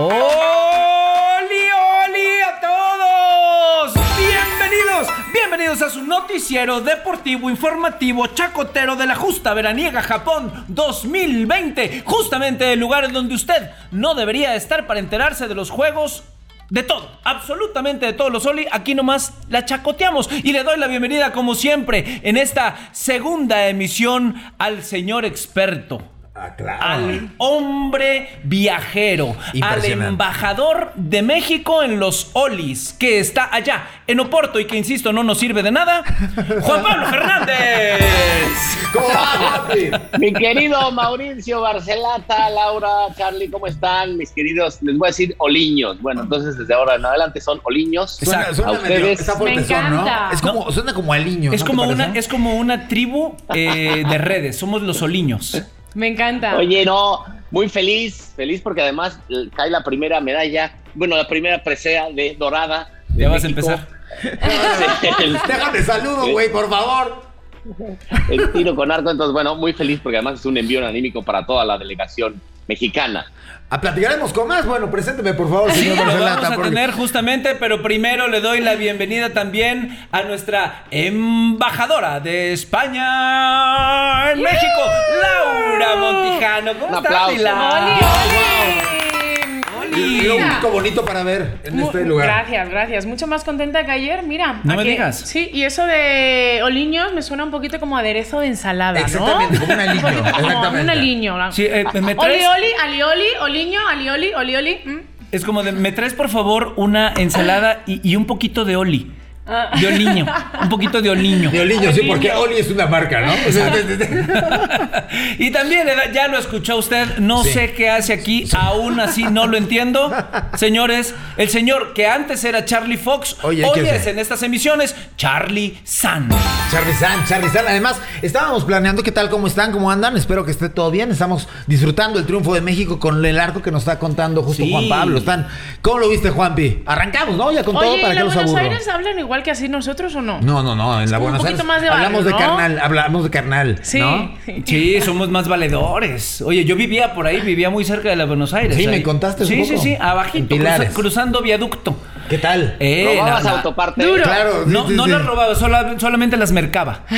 ¡Oli, oli a todos! ¡Bienvenidos! Bienvenidos a su noticiero deportivo informativo chacotero de la justa veraniega Japón 2020. Justamente el lugar en donde usted no debería estar para enterarse de los juegos de todo, absolutamente de todos los Oli, aquí nomás la chacoteamos y le doy la bienvenida como siempre en esta segunda emisión al señor experto. Ah, claro. Al hombre viajero, al embajador de México en los Olis, que está allá en Oporto y que, insisto, no nos sirve de nada, Juan Pablo Fernández. ¿Cómo va, papi? Mi querido Mauricio Barcelata, Laura, Charlie, ¿cómo están? Mis queridos, les voy a decir oliños. Bueno, entonces desde ahora en adelante son oliños. Suena, A ustedes. Me encanta. ¿no? Es como, suena como aliño. Es ¿no como, una, es como una tribu eh, de redes, somos los Oliños. Me encanta. Oye, no, muy feliz, feliz porque además eh, cae la primera medalla, bueno, la primera presea de dorada. de Ya vas a empezar. Déjame saludo, güey, por favor. el tiro con arco, entonces bueno, muy feliz porque además es un envío anímico para toda la delegación mexicana. A platicaremos con más. Bueno, presénteme, por favor, Sí, señor lo Barcelata. vamos a porque- tener justamente, pero primero le doy la bienvenida también a nuestra embajadora de España en México, Laura Montijano. ¿Cómo Un estás, aplauso. mi Lau? ¡Oli, Oli. Y Lo único bonito para ver en Mu- este lugar. Gracias, gracias. Mucho más contenta que ayer, mira. No ¿a me que- digas. Sí, y eso de oliños me suena un poquito como aderezo de ensalada, ¿no? Exactamente, como un aliño, exactamente. un aliño. Sí, eh, ¿me Oli, traes? oli, alioli, oliño, alioli, olioli. mm. Es como de, me traes por favor una ensalada y, y un poquito de Oli. Ah. De Oliño. Un poquito de Oliño. De Oliño, sí, porque Oli es una marca, ¿no? y también ya lo escuchó usted, no Sí. sé qué hace aquí, aún así no lo entiendo. Señores, el señor que antes era Charlie Fox, Oye, hoy ¿qué es en estas emisiones Charlie San. Charlie San, Charlie San. Además, estábamos planeando qué tal, cómo están, cómo andan. Espero que esté todo bien. Estamos disfrutando el triunfo de México con el arco que nos está contando justo Sí. Juan Pablo. Están, ¿Cómo lo viste, Juanpi? Arrancamos, ¿no? Ya con todo para ¿y que en los Buenos aburro. Aires hablan igual que así nosotros o no? No, no, no. En la Buenos poquito Aires más de hablamos de barrio, ¿no? carnal, hablamos de carnal. Sí. ¿no? Sí, somos más valedores. Oye, yo vivía por ahí, vivía muy cerca de la Buenos Aires. Sí, me contaste un Sí, poco. sí, sí, abajito, Pilares. cruzando viaducto. ¿Qué tal? Eh, ¿Robabas la- la- autoparte? Duro. Claro. sí, No, sí, no sí. las robaba, sola- solamente las mercaba.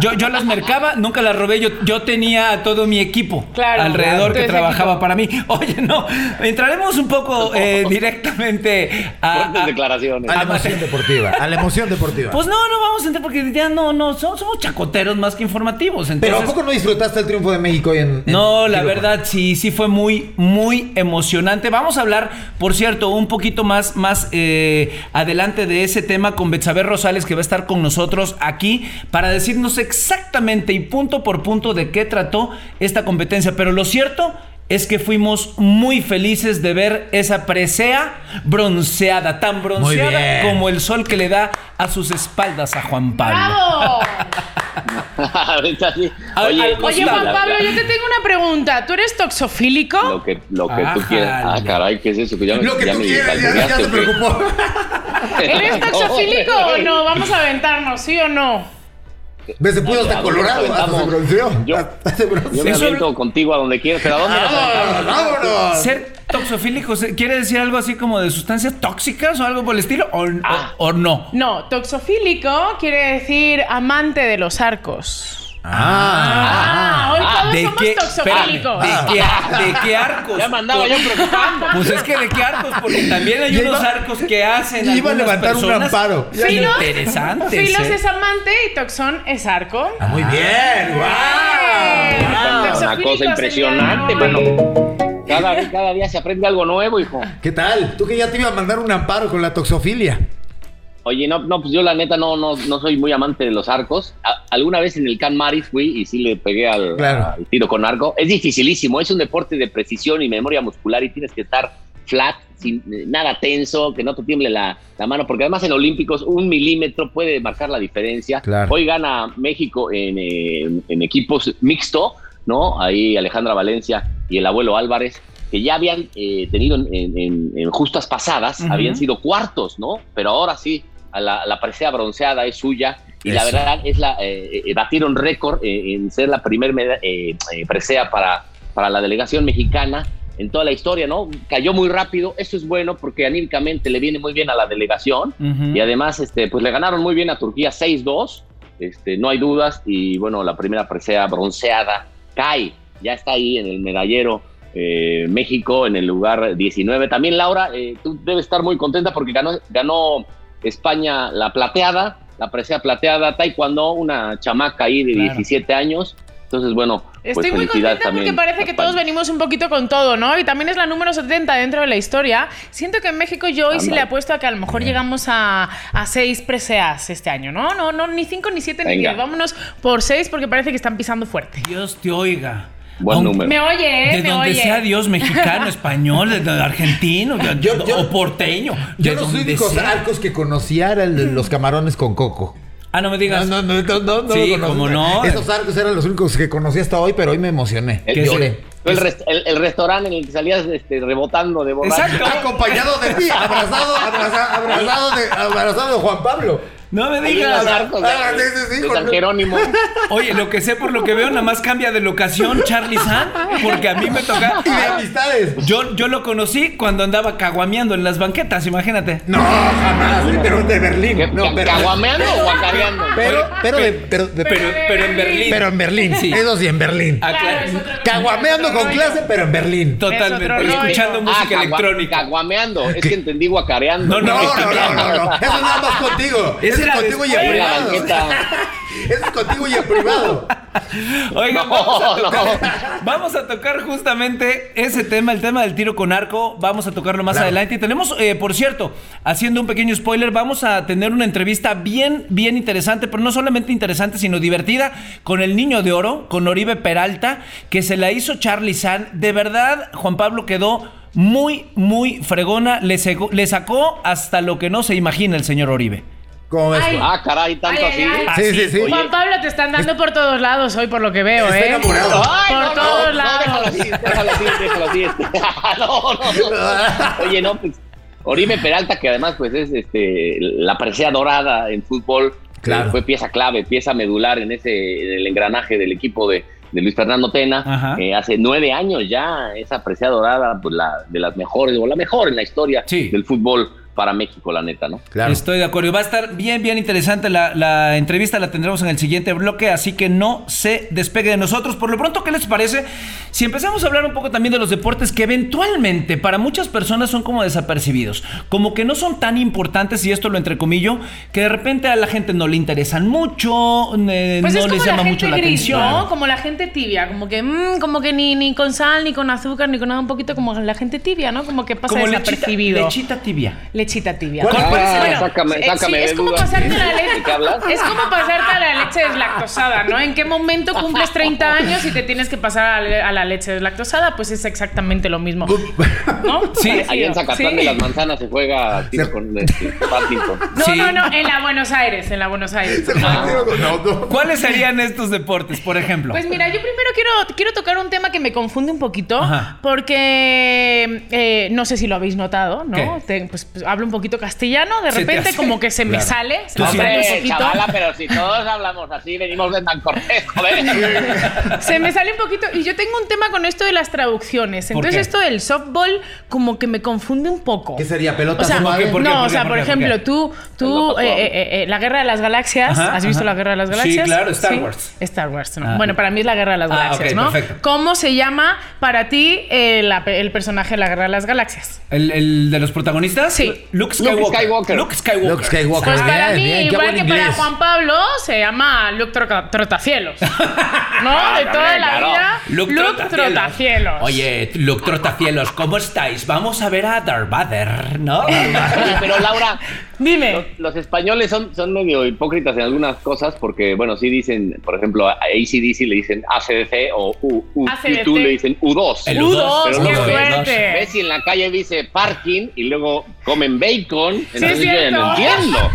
Yo, yo las mercaba, nunca las robé. Yo, yo tenía todo mi equipo Claro, alrededor claro. que trabajaba equipo. para mí. Oye, no, entraremos un poco eh, directamente a, Fuertes a- declaraciones. A la a- emoción deportiva. A la emoción deportiva. Pues no, no vamos a entrar porque ya no, no, somos, somos chacoteros más que informativos. Pero ¿a poco no disfrutaste el triunfo de México hoy en, en no, la verdad sí, sí fue muy, muy emocionante. Vamos a hablar, por cierto, un poquito más, más eh, adelante de ese tema con Betsabe Rosales, que va a estar con nosotros aquí para decirnos exactamente y punto por punto de qué trató esta competencia. Pero lo cierto es que fuimos muy felices de ver esa presea bronceada, tan bronceada como el sol que le da a sus espaldas a Juan Pablo. ¡Bravo! Ahorita sí. A- Oye, Oye, Juan la- Pablo, la- yo te tengo una pregunta. ¿Tú eres toxofílico? Lo que, lo que tú quieras. Ah, caray, ¿qué es eso? Que ya, me- Lo que ya tú me quieras, ya, ya calculaste, se ¿o qué? preocupó. ¿Eres toxofílico o no? Vamos a aventarnos, ¿sí o no? Ves, se puso hasta ¿A dónde colorado, hasta se bronceó. Yo- Hasta se bronceó. Yo me aviento contigo a donde quieras, pero ¿a dónde nos ¡Vámonos! ¡Vámonos! ¿Ser toxofílico quiere decir algo así como de sustancias tóxicas o algo por el estilo? ¿O, o- Ah. o no? No, toxofílico quiere decir amante de los arcos. Ah, todos ¿De somos qué, espérame, ¿de, qué, ar- de qué arcos? Ya me andaba yo preocupando. Pues es que de qué arcos, porque también hay unos iba- arcos que hacen iba a levantar un amparo. Filos, interesantes. Filos ¿eh? es amante y Toxón es arco. Ah, Muy bien, wow. Una cosa impresionante, mano. Cada, día- cada día se aprende algo nuevo, hijo. ¿Qué tal? Tú que ya te iba a mandar un amparo con la toxofilia. Oye, no, no, pues yo la neta no, no, no soy muy amante de los arcos. A- alguna vez en el Can Maris fui y sí le pegué al, Claro. al tiro con arco. Es dificilísimo, es un deporte de precisión y memoria muscular y tienes que estar flat, sin eh, nada tenso, que no te tiemble la, la mano, porque además en Olímpicos un milímetro puede marcar la diferencia. Claro. Hoy gana México en, eh, en equipos mixto, ¿no? Ahí Alejandra Valencia y el abuelo Álvarez, que ya habían eh, tenido en, en- en- en justas pasadas, habían sido cuartos, ¿no? Pero ahora sí, la, la presea bronceada es suya. Y la verdad es la eh, eh, batieron récord eh, en ser la primer eh, presea para, para la delegación mexicana en toda la historia, ¿no? Cayó muy rápido, eso es bueno porque anímicamente le viene muy bien a la delegación y además este pues le ganaron muy bien a Turquía 6-2, este no hay dudas y bueno, la primera presea bronceada cae, ya está ahí en el medallero eh, México en el lugar 19. También Laura, eh, tú debes estar muy contenta porque ganó ganó España la plateada, la presea plateada, taekwondo, una chamaca ahí de Claro. 17 años. Entonces, bueno, pues Estoy muy contenta porque parece a que todos venimos un poquito con todo, ¿no? Y también es la número 70 dentro de la historia. Siento que en México yo hoy sí Ándale. le apuesto a que a lo mejor llegamos a, a seis preseas este año, ¿no? No, no, ni cinco, ni siete, ni Venga. diez. Vámonos por seis porque parece que están pisando fuerte. Dios te oiga. Buen Aunque- número. Me oye, ¿eh? De Me donde oye. sea Dios, mexicano, español, de- de argentino, Yo- yo- o porteño. Yo los únicos sea. arcos que conocía era el de los camarones con coco. Ah, no me digas. No, no, no, no, no, Sí, cómo no. Esos arcos eran los únicos que conocí hasta hoy, pero hoy me emocioné. El, ¿Qué Lloré. el, rest- el- el restaurante en el que salías este, rebotando de borracho. Exacto. Acompañado de ti, abrazado, abraza- abrazado, de, abrazado de Juan Pablo. No me digas. los arcos de, Ah, sí, sí, sí, de San Jerónimo. Oye, lo que sé por lo que veo, nada más cambia de locación Charlie San, porque a mí me toca. Y de amistades. Yo, yo lo conocí cuando andaba caguameando en las banquetas, imagínate. No, jamás, pero de Berlín. ¿Qué- No, pero, ¿Caguameando o guacareando? pero, pero, de- pero, de- Pero, pero en Berlín. pero en Berlín. Sí. Eso sí, en Berlín. Ah, claro. es Caguameando con rollo. clase, pero en Berlín. Totalmente. Es rollo. Escuchando música Ah, cagua- electrónica. Caguameando. Es que entendí guacareando. No, No, no, no, no, no. Eso es nada más contigo. Ese Eso es contigo y en privado. Eso es contigo y en privado. Oigan, No, vamos, a no. tocar, vamos a tocar justamente ese tema, el tema del tiro con arco. Vamos a tocarlo más Claro. adelante. Y tenemos, eh, por cierto, haciendo un pequeño spoiler, vamos a tener una entrevista bien, bien interesante, pero no solamente interesante, sino divertida, con el niño de oro, con Oribe Peralta, que se la hizo Charlie San. De verdad, Juan Pablo quedó muy, muy fregona. Le, sacó- le sacó hasta lo que no se imagina el señor Oribe. ¿Cómo ves? Ay. Ah, caray, tanto Ay, así. ay, ay. Sí, sí, sí. Oye. Juan Pablo, te están dando por todos lados hoy, por lo que veo, Está ¿eh? enamorado. Ay, Por no, todos no, lados. No, déjalo así, déjalo así, déjalo así. este. no, no, no. Oye, no, pues Oribe Peralta, que además pues es este la presea dorada en fútbol, Claro. fue pieza clave, pieza medular en ese en el engranaje del equipo de, de Luis Fernando Tena. Ajá. Eh, hace nueve años ya esa presea dorada, pues la de las mejores o la mejor en la historia Sí. del fútbol para México, la neta, ¿no? Claro. Estoy de acuerdo. Va a estar bien, bien interesante la, la entrevista. La tendremos en el siguiente bloque, así que no se despegue de nosotros. Por lo pronto, ¿qué les parece? Si empezamos a hablar un poco también de los deportes que eventualmente para muchas personas son como desapercibidos, como que no son tan importantes, y esto lo entrecomillo, que de repente a la gente no le interesan mucho, eh, Pues no les la llama mucho la atención. ¿no? Como la gente tibia, como que, mm, como que ni, ni con sal, ni con azúcar, ni con nada, un poquito como la gente tibia, ¿no? Como que pasa Como lechita, desapercibido. lechita tibia. Lechita tibia. ¿Cuál- cuál Ah, sácame, sácame sí, de es como pasarte la ¿De leche. qué hablas? Es como pasarte a la leche deslactosada, ¿no? ¿En qué momento cumples 30 años y te tienes que pasar a la, a la leche deslactosada? Pues es exactamente lo mismo. ¿No? Sí, Parecido. Allá en Zacatlán Sí. de las Manzanas se juega tiro Se- con este. No, Sí. no, no, en la Buenos Aires, en la Buenos Aires. ¿Cuáles serían estos deportes, por ejemplo? Pues mira, yo primero quiero, quiero tocar un tema que me confunde un poquito, Ajá. porque eh, no sé si lo habéis notado, ¿no? Pues, pues, hablo un poquito castellano, de repente hace. como que se me Claro. sale, se me sí. sale un Hombre, poquito. chavala, pero si todos hablamos así, venimos de tan cortés, joder. Se me sale un poquito. Y yo tengo un tema con esto de las traducciones. ¿Por Entonces, esto del softball, como que me confunde un poco. ¿Qué sería? ¿Pelota O sea, suave? ¿por qué? no, ¿Por o sea, qué? por ejemplo, tú, tú eh, eh, eh, la Guerra de las Galaxias, Ajá, ¿has visto ajá. la Guerra de las Sí, Galaxias? claro, Star Wars. Star Wars, ¿no? Ah. Bueno, para mí es la Guerra de las Ah, Galaxias, ¿no? perfecto. ¿Cómo se llama para ti eh, la el personaje de la Guerra de las Galaxias? ¿El, el de los protagonistas? Sí. Luke Luke Skywalker. Skywalker. Luke Skywalker. Luke Skywalker. Pues para Bien, mí, bien, igual que para inglés. Juan Pablo, se llama Luke Troca- Trotacielos. ¿No? De toda la claro. vida. Luke, Trotacielos. Oye, Luke Trotacielos, ¿cómo estáis? Vamos a ver a Darth Vader, ¿no? Oye, pero Laura, Dime. los, los españoles son, son medio hipócritas en algunas cosas porque, bueno, sí dicen, por ejemplo, a ACDC le dicen ACDC o U, U, ACDC. U2 le dicen U2. El U2, U2, pero qué luego suerte. Ves si en la calle dice parking y luego comen bacon, entonces yo ya no entiendo.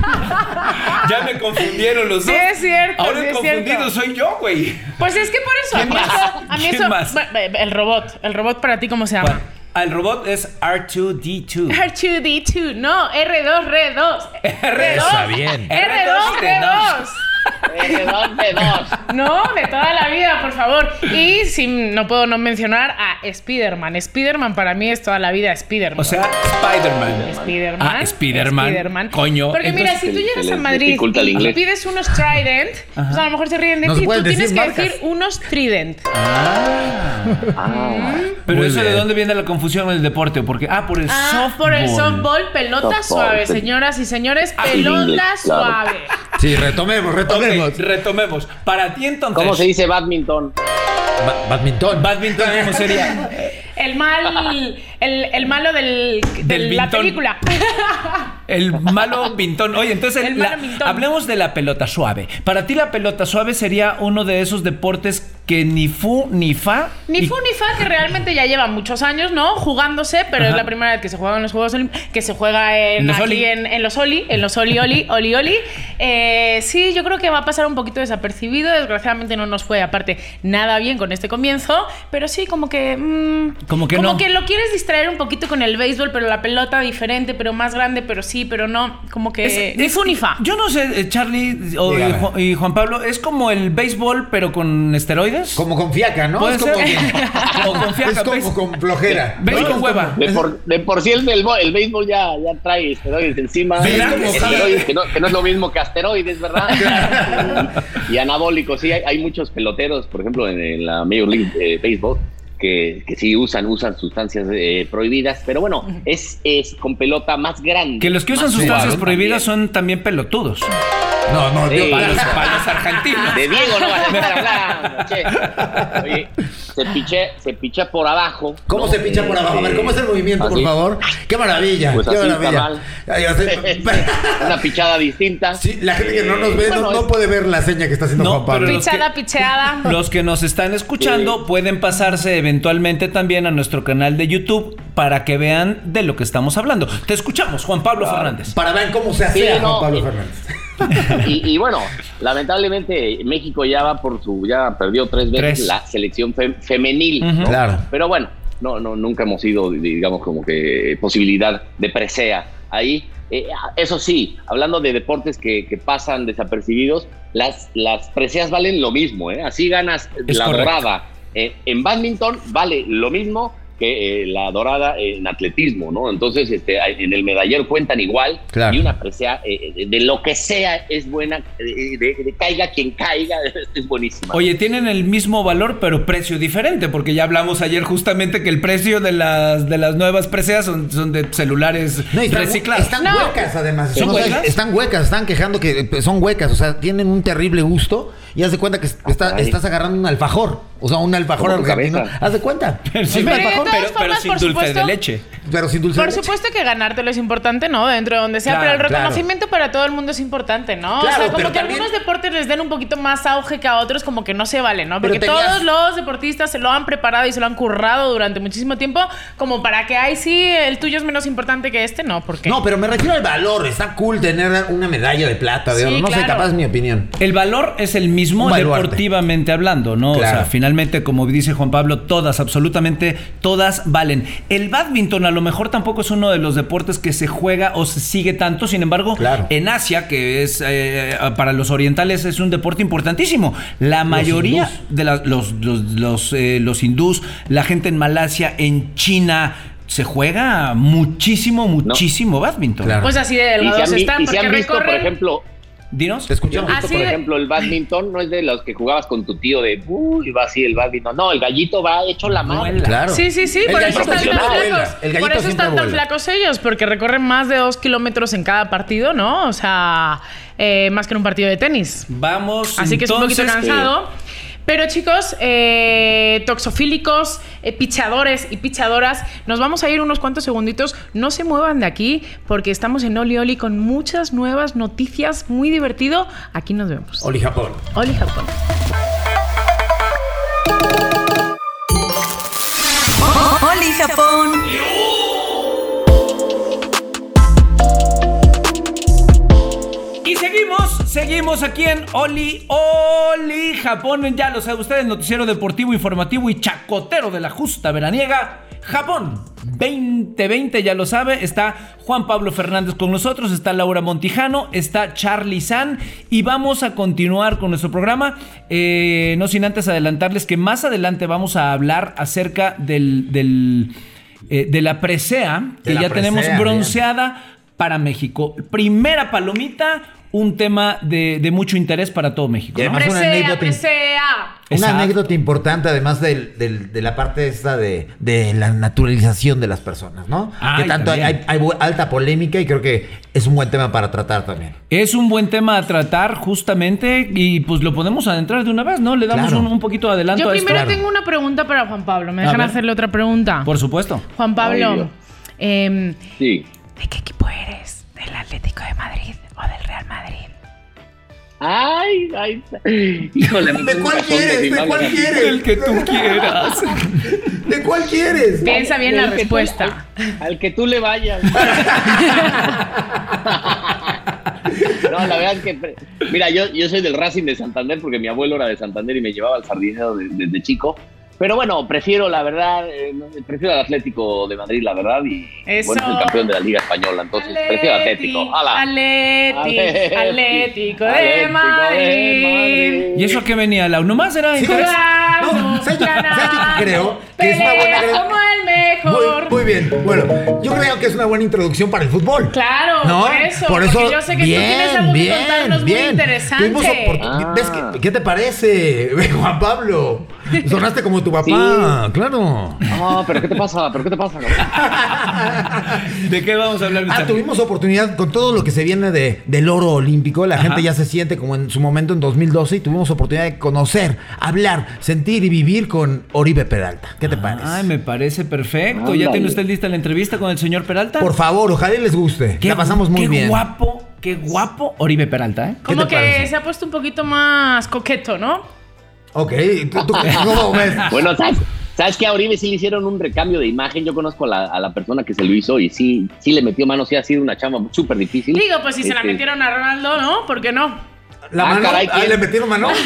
Ya me confundieron los Sí, dos. es cierto, Ahora sí, el confundido cierto. soy yo, güey. Pues es que por eso, a ¿Quién mí más? eso. A mí ¿Quién eso más? bueno, El robot. El robot para ti, ¿cómo se llama? El robot es R2D2. R2D2, no, R2R2. R2. Está bien. R2R2. Eh, ¿De dónde dos? No, de toda la vida, por favor. Y si no puedo no mencionar a Spider-Man. Spider-Man para mí es toda la vida Spider-Man. O sea, Spider-Man. Spider-Man. Ah, Spider-Man. Spider-Man. Coño. Porque mira, si tú llegas a Madrid y pides unos Trident, pues a lo mejor se ríen de ti. Tú tienes decir que marcas. decir unos Trident. Ah, Pero Muy eso de bien. dónde viene la confusión en el deporte, porque ah, por el Ah, softball. por el softball, pelota Softball, suave, señoras y señores, Ah, pelota inglés, claro. suave. Sí, retomemos, retomemos. Retomemos. Para ti entonces. ¿Cómo se dice badminton? Ba- badminton. Badminton, ¿cómo sería? El mal, el, el malo del, de Del la película. El malo pintón. Oye, entonces El la- malo pintón. hablemos de la pelota suave. Para ti la pelota suave sería uno de esos deportes que ni fu ni fa. Ni y- fu ni fa, que realmente ya lleva muchos años, ¿no? Jugándose, pero Ajá. es la primera vez que se juega en los Juegos Olímpicos, que se juega en, los aquí. En, en los Oli, en los Oli Oli, Oli Oli. Eh, sí, yo creo que va a pasar un poquito desapercibido. Desgraciadamente no nos fue, aparte, nada bien con este comienzo, pero sí, como que. mm, Como que como no. que lo quieres distraer un poquito con el béisbol, pero la pelota diferente, pero más grande, pero sí, pero no. Como que. Es- ni es- fu ni fa. Yo no sé, eh, Charlie o, y Juan Pablo, ¿es como el béisbol pero con esteroides? Como con fiaca, ¿no? Puede es como, o con fiaca. es como ¿ves? con flojera. ¿Ves ¿no? con hueva? De por, de por sí el, del bo- el béisbol ya, ya trae esteroides encima. Que, no, que no es lo mismo que asteroides, ¿verdad? y, y anabólicos. Sí, hay, hay muchos peloteros, por ejemplo, en, en la Major League eh, Baseball, que, que sí usan, usan sustancias eh, prohibidas. Pero bueno, es, es con pelota más grande. Que los que usan sustancias prohibidas también. son también pelotudos. No, no, Sí. Para los, para los argentinos. De Diego no vas a estar hablando, che. Oye, se piche, se picha por abajo. ¿Cómo ¿no? se pincha por abajo? A ver, ¿cómo es el movimiento, por favor? ¡Qué maravilla! Pues ¡Qué así, maravilla! Una pichada distinta. sí, la gente que no nos ve no, Bueno, no puede ver la seña que está haciendo No, Juan Pablo. pero los que- Pichada, picheada. Los que nos están escuchando Sí. pueden pasarse eventualmente también a nuestro canal de YouTube para que vean de lo que estamos hablando. Te escuchamos, Juan Pablo Fernández. Para ver cómo se hace Sí, Juan Pablo y- Fernández. Y, y bueno, lamentablemente México ya va por su, ya perdió tres veces Tres. la selección fe- femenil. Claro. Pero bueno, no, no, nunca hemos sido, digamos, como que posibilidad de presea ahí. Eh, eso sí, hablando de deportes que, que pasan desapercibidos, las, las preseas valen lo mismo, ¿eh? Así ganas Es la correcto. dorada. Eh, en badminton vale lo mismo que eh, la dorada en atletismo, ¿no? Entonces, este, en el medallero cuentan igual Claro. y una presea eh, de, de lo que sea es buena, eh, de, de caiga quien caiga, es buenísima. Oye, tienen el mismo valor, pero precio diferente, porque ya hablamos ayer justamente que el precio de las de las nuevas preseas son, son de celulares No, están, reciclados. están No. huecas además. ¿Son O sea, huecas? Están huecas, están quejando que eh, son huecas, o sea, tienen un terrible gusto y haz de cuenta que está- Ay. estás agarrando un alfajor, o sea, un alfajor argentino. cabeza. Haz de cuenta. Pero, de alfajor, pero, sin por dulce supuesto, de leche. pero sin dulce. Por de leche. supuesto que ganártelo es importante, ¿no? Dentro de donde sea, Claro, pero el claro. reconocimiento para todo el mundo es importante, ¿no? Claro, o sea, como que también- algunos deportes les den un poquito más auge que a otros, como que no se vale, ¿no? Porque tenías- todos los deportistas se lo han preparado y se lo han currado durante muchísimo tiempo, como para que, ay, sí, el tuyo es menos importante que este, no, porque. No, pero me refiero al valor. Está cool tener una medalla de plata, de Sí, oro. No sé, capaz es mi opinión. El valor es el mismo Baluarte. deportivamente hablando, ¿no? O sea, finalmente, como dice Juan Pablo, todas, absolutamente todas valen. El badminton a lo mejor tampoco es uno de los deportes que se juega o se sigue tanto, sin embargo, Claro. en Asia, que es eh, para los orientales es un deporte importantísimo. La mayoría de la- los, los, los, eh, los hindús, la gente en Malasia, en China, se juega muchísimo, muchísimo badminton. Claro. Pues así de y delgados se han, vi- están, y se han visto, por ejemplo, Dinos. Te escuchamos. Visto, Así por ejemplo, el badminton no es de los que jugabas con tu tío de, uy, va así el badminton. No, el gallito va hecho la mano. Claro. Sí, sí, sí, El por gallito eso están tan flacos. El gallito Por eso siempre están tan vuela. flacos ellos, porque recorren más de dos kilómetros en cada partido, ¿no? O sea, eh, más que en un partido de tenis. Vamos. Así que es un poquito cansado. Pero chicos, eh, toxofílicos, eh, pichadores y pichadoras, nos vamos a ir unos cuantos segunditos. No se muevan de aquí porque estamos en Oli Oli con muchas nuevas noticias, muy divertido. Aquí nos vemos. Oli Japón. Oli Japón. Oli Japón. Seguimos, aquí en Oli, Oli, Japón. Ya lo saben ustedes, noticiero deportivo, informativo y chacotero de la justa veraniega. Japón 2020, ya lo sabe. Está Juan Pablo Fernández con nosotros, está Laura Montijano, está Charlie San. Y vamos a continuar con nuestro programa. Eh, no sin antes adelantarles que más adelante vamos a hablar acerca del, del, eh, de la presea, que ya tenemos bronceada para México. Primera palomita, un tema de, de mucho interés para todo México. ¿no? además una anécdota, una anécdota importante, además del- del- de la parte esta de, de la naturalización de las personas, ¿no? Ay, que tanto hay, alta polémica y creo que es un buen tema para tratar también. Es un buen tema a tratar justamente y pues lo podemos adentrar de una vez, ¿no? Le damos Claro. un, un poquito de adelanto Yo a esto. primero tengo una pregunta para Juan Pablo. ¿Me A dejan ver. hacerle otra pregunta? Por supuesto. Juan Pablo, em, Sí. ¿de qué equipo eres? ¿Del Atlético de Madrid o del Real Madrid? Ay, ay. Híjole, ¿De cuál quieres? ¿De cuál quieres? El que tú quieras. ¿De cuál quieres? Piensa bien la tú- respuesta. al, al que tú le vayas. No, la verdad es que, mira, yo, yo soy del Racing de Santander porque mi abuelo era de Santander y me llevaba al sardinero de- desde chico. Pero bueno, prefiero, la verdad, eh, prefiero al Atlético de Madrid, la verdad, y Eso. bueno, es el campeón de la Liga Española, entonces prefiero al Atlético. ¡Hala! Atleti, Atleti, Atlético de Atlético de Madrid. Madrid. ¿Y eso a qué venía, Lau? Nomás era Sí. Jugamos, No, ¿sabes qué creo? Que es una buena como el mejor. Muy, muy bien. Bueno, yo creo que es una buena introducción para el fútbol. Claro, ¿No? por eso. Por eso, porque yo sé que bien, tú tienes algo que bien, contarnos muy bien. interesante. Tuvimos oportun- Ah. ¿Ves qué, qué te parece, Juan Pablo? Sonaste como tu papá, claro. No, pero ¿qué te pasa? ¿Pero qué te pasa? cabrón? ¿De qué vamos a hablar? Ah, tuvimos oportunidad con todo lo que se viene de, del oro olímpico. La gente ya se siente como en su momento en 2012 y tuvimos oportunidad de conocer, hablar, sentir y vivir con Oribe Peralta. ¿Qué te parece? Ay, me parece perfecto. ¿Ya tiene usted lista la entrevista con el señor Peralta? Por favor, ojalá y les guste. Qué- La pasamos muy qué bien. guapo, qué guapo Oribe Peralta, ¿eh? ¿Qué Como que parece? se ha puesto un poquito más coqueto, ¿no? Ok, ¿tú, tú cómo ves? Bueno, ¿sabes, ¿sabes que a Oribe sí le hicieron un recambio de imagen? Yo conozco a la, a la persona que se lo hizo y sí, sí le metió mano, sí ha sido una chamba súper difícil. Digo, pues si se la Este, metieron a Ronaldo, ¿no? ¿Por qué no? La Ah, mano, caray, ah, ¿quién? le metieron mano.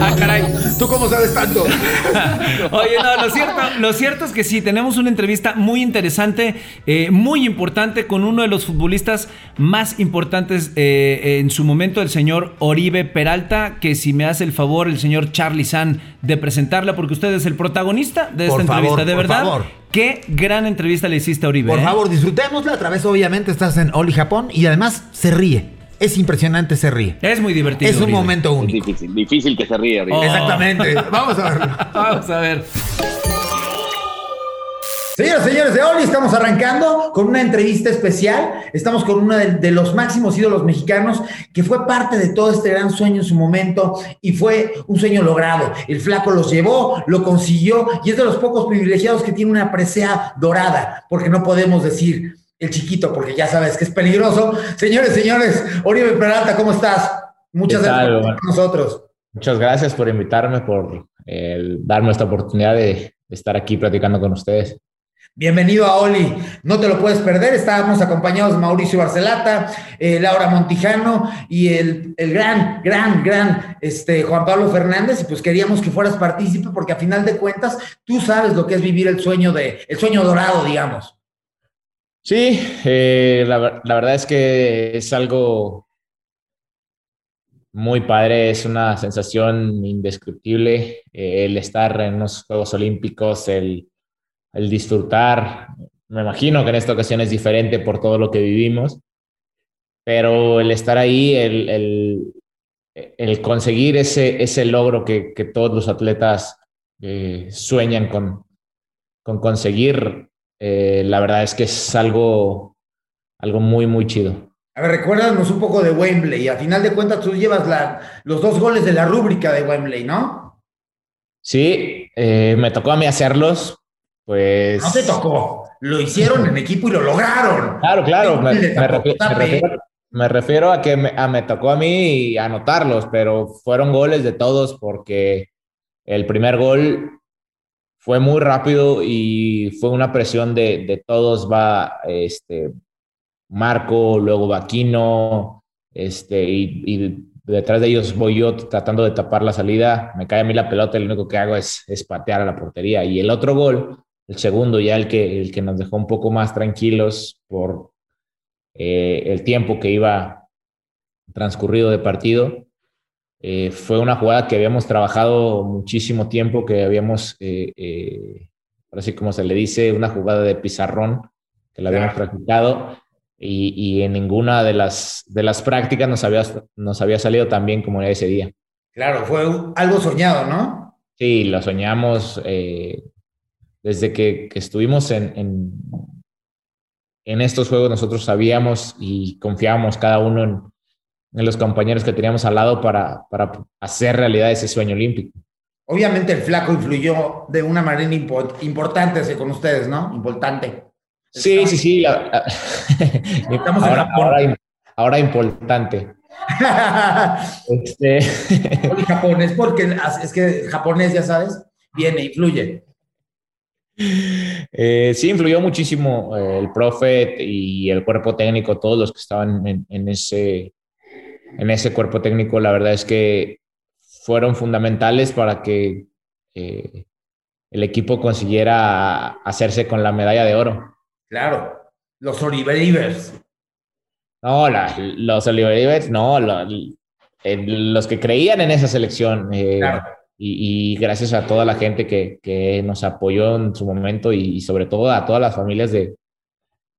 Ah, caray. ¿Tú cómo sabes tanto? Oye, no, lo cierto, lo cierto es que sí, tenemos una entrevista muy interesante, eh, muy importante, con uno de los futbolistas más importantes eh, en su momento, el señor Oribe Peralta, que si me hace el favor, el señor Charlie San, de presentarla, porque usted es el protagonista de esta favor, entrevista, de por verdad. favor. Qué gran entrevista le hiciste a Oribe. Por ¿eh? favor, disfrutémosla. A través, obviamente, estás en Oli Japón y además se ríe. Es impresionante, se ríe. Es muy divertido. Es un momento Es único. difícil, difícil que se ríe. Oh. Exactamente. Vamos a verlo. Vamos a ver. Señoras y señores de Oli, estamos arrancando con una entrevista especial. Estamos con uno de, de los máximos ídolos mexicanos que fue parte de todo este gran sueño en su momento y fue un sueño logrado. El flaco los llevó, lo consiguió y es de los pocos privilegiados que tiene una presea dorada, porque no podemos decir el chiquito, porque ya sabes que es peligroso. Señores, señores, Oribe Peralta, ¿cómo estás? Muchas ¿Qué gracias tal, por estar Omar? con nosotros. Muchas gracias por invitarme, por eh, darme esta oportunidad de, estar aquí platicando con ustedes. Bienvenido a Oli, no te lo puedes perder. Estábamos acompañados Mauricio Barcelata, eh, Laura Montijano y el, el gran, gran, gran este, Juan Pablo Fernández. Y pues queríamos que fueras partícipe porque a final de cuentas tú sabes lo que es vivir el sueño de, el sueño dorado, digamos. Sí, eh, la, ver- la verdad es que es algo muy padre, es una sensación indescriptible eh, el estar en los Juegos Olímpicos, el, disfrutar. Me imagino que en esta ocasión es diferente por todo lo que vivimos, pero el estar ahí, el, conseguir ese, logro que, todos los atletas eh, sueñan con conseguir, eh, la verdad es que es algo, algo muy, muy chido. A ver, recuérdanos un poco de Wembley. A final de cuentas, tú llevas la, los dos goles de la rúbrica de Wembley, ¿no? Sí, eh, me tocó a mí hacerlos. Pues. No te tocó. Lo hicieron en equipo y lo lograron. Claro, claro. Me, refiero, a que me, me tocó a mí anotarlos, pero fueron goles de todos porque el primer gol fue muy rápido y fue una presión de, de todos. Va este, Marco, luego Vaquino, este, y, detrás de ellos voy yo tratando de tapar la salida. Me cae a mí la pelota y lo único que hago es, es patear a la portería. Y el otro gol, el segundo, ya el que, el que nos dejó un poco más tranquilos por eh, el tiempo que iba transcurrido de partido. Eh, fue una jugada que habíamos trabajado muchísimo tiempo, que habíamos, eh, así como se le dice, una jugada de pizarrón, que la habíamos practicado y, en ninguna de las, de las prácticas nos había, nos había salido tan bien como ese día. Claro, fue algo soñado, ¿no? Sí, lo soñamos eh, desde que, estuvimos en, en, en, estos juegos, nosotros sabíamos y confiábamos cada uno en, en los compañeros que teníamos al lado para, para hacer realidad ese sueño olímpico. Obviamente el flaco influyó de una manera importante con ustedes, ¿no? Importante. Sí, sí, sí. Estamos ahora, ahora, ahora, importante. este... japonés, porque es que japonés, ya sabes, viene, influye. Eh, sí, influyó muchísimo eh, el profe y el cuerpo técnico, todos los que estaban en, ese, en ese cuerpo técnico, la verdad es que fueron fundamentales para que eh, el equipo consiguiera hacerse con la medalla de oro. Claro, los Oliverivers. No, los Oliverivers, no, los que creían en esa selección. Eh, y, gracias a toda la gente que, nos apoyó en su momento y, sobre todo a todas las familias de,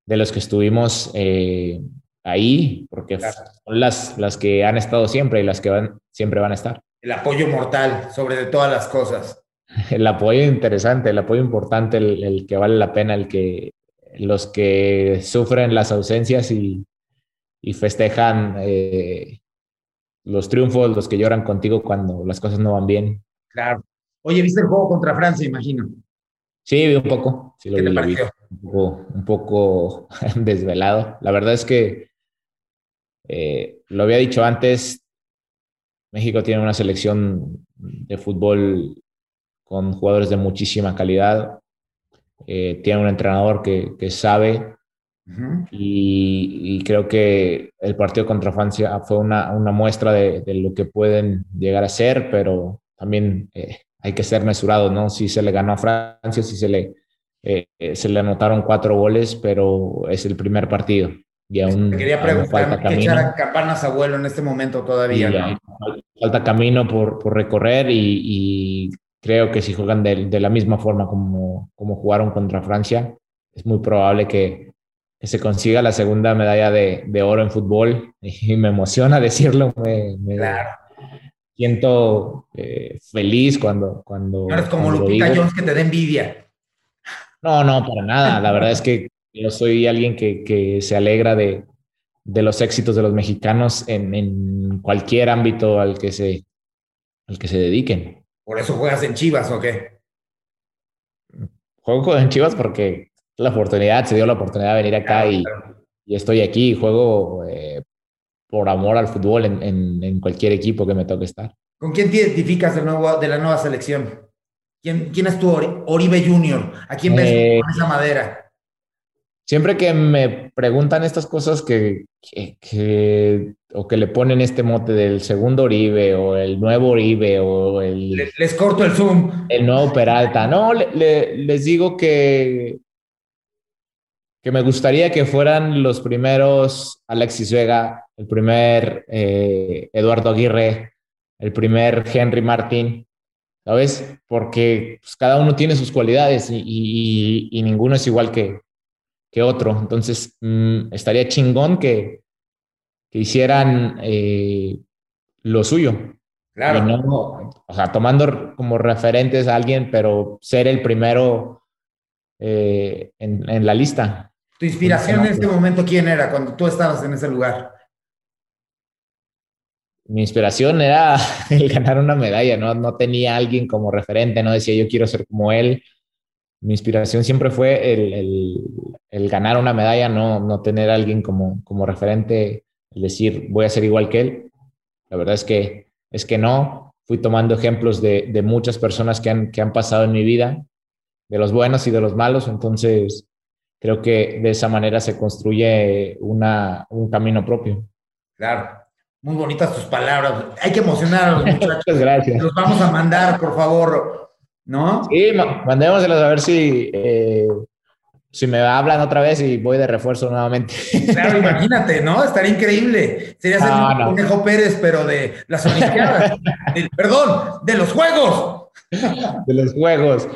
los que estuvimos eh, ahí, porque son las, las que han estado siempre y las que van, siempre van a estar. El apoyo mortal sobre todas las cosas. El apoyo interesante, el apoyo importante, el que vale la pena, el que, los que sufren las ausencias y, festejan eh, los triunfos, los que lloran contigo cuando las cosas no van bien. Claro. Oye, ¿viste el juego contra Francia, imagino? Sí, vi un poco. Sí, lo ¿Qué vi, un, poco, desvelado. La verdad es que eh, lo había dicho antes, México tiene una selección de fútbol con jugadores de muchísima calidad. Eh, tiene un entrenador que, que sabe y, creo que el partido contra Francia fue una, una muestra de, de, lo que pueden llegar a ser, pero también eh, hay que ser mesurado, ¿no? Si se le ganó a Francia, si se le, eh, se le anotaron cuatro goles, pero es el primer partido. Y aún, quería preguntar, ¿qué echar campanas a vuelo en este momento todavía? ¿no? Falta camino por, por recorrer y, y creo que si juegan de, la misma forma como, como jugaron contra Francia, es muy probable que, se consiga la segunda medalla de, oro en fútbol. Y me emociona decirlo, me, siento eh, feliz cuando... cuando no eres como Lupita Jones que te da envidia. No, no, para nada. La verdad es que yo soy alguien que, se alegra de, los éxitos de los mexicanos en, en, cualquier ámbito al que se, al que se dediquen. ¿Por eso juegas en Chivas o qué? Juego en Chivas porque la oportunidad, se dio la oportunidad de venir acá y, estoy aquí y juego eh, por amor al fútbol en, cualquier equipo que me toque estar. ¿Con quién te identificas de, nuevo, de la nueva selección? ¿Quién, quién es tu Oribe Junior? ¿A quién ves eh, con esa madera? Siempre que me preguntan estas cosas que, que, o que le ponen este mote del segundo Oribe o el nuevo Oribe o el... Les, corto el zoom. El nuevo Peralta. No, les digo que, que me gustaría que fueran los primeros Alexis Vega, el primer eh, Eduardo Aguirre, el primer Henry Martín, ¿sabes? Porque pues, cada uno tiene sus cualidades y ninguno es igual que, que otro. Entonces, mm, estaría chingón que, que hicieran eh, lo suyo. Claro. No, o sea, tomando como referentes a alguien, pero ser el primero eh, en, en, la lista. ¿Tu inspiración en este momento quién era cuando tú estabas en ese lugar? Mi inspiración era el ganar una medalla, ¿no? No tenía alguien como referente, no decía yo quiero ser como él. Mi inspiración siempre fue el, el, el ganar una medalla, no, no tener alguien como, como referente, el decir voy a ser igual que él. La verdad es que es que no. Fui tomando ejemplos de, de muchas personas que han, que han pasado en mi vida, de los buenos y de los malos. Entonces, creo que de esa manera se construye una, un camino propio. Claro. Muy bonitas tus palabras. Hay que emocionar a los muchachos. Muchas gracias. Los vamos a mandar, por favor. ¿No? Sí, mandémoselos a ver si, eh, si me hablan otra vez y voy de refuerzo nuevamente. Claro, imagínate, ¿no? Estaría increíble. Sería ser No, un no. Conejo Pérez, pero de las Olimpiadas. De- perdón, de los Juegos. de los juegos.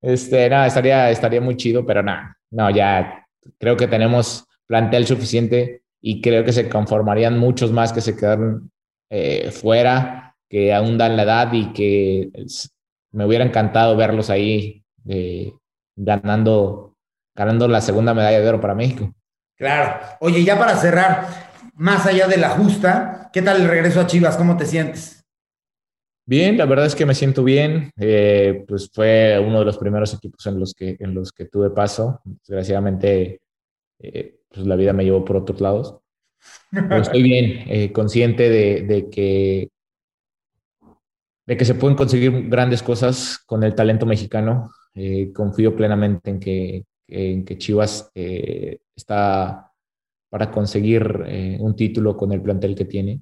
Este, nada, estaría, estaría muy chido, pero nada, no, ya creo que tenemos plantel suficiente y creo que se conformarían muchos más que se quedaron eh, fuera, que aún dan la edad y que me hubiera encantado verlos ahí eh, ganando, ganando la segunda medalla de oro para México. Claro. Oye, ya para cerrar, más allá de la justa, ¿qué tal el regreso a Chivas? ¿Cómo te sientes? Bien, la verdad es que me siento bien. Eh, pues fue uno de los primeros equipos en los que, en los que tuve paso. Desgraciadamente, eh, pues la vida me llevó por otros lados. Pero estoy bien, eh, consciente de, de que, de que se pueden conseguir grandes cosas con el talento mexicano. Eh, confío plenamente en que, en que Chivas eh, está para conseguir eh, un título con el plantel que tiene.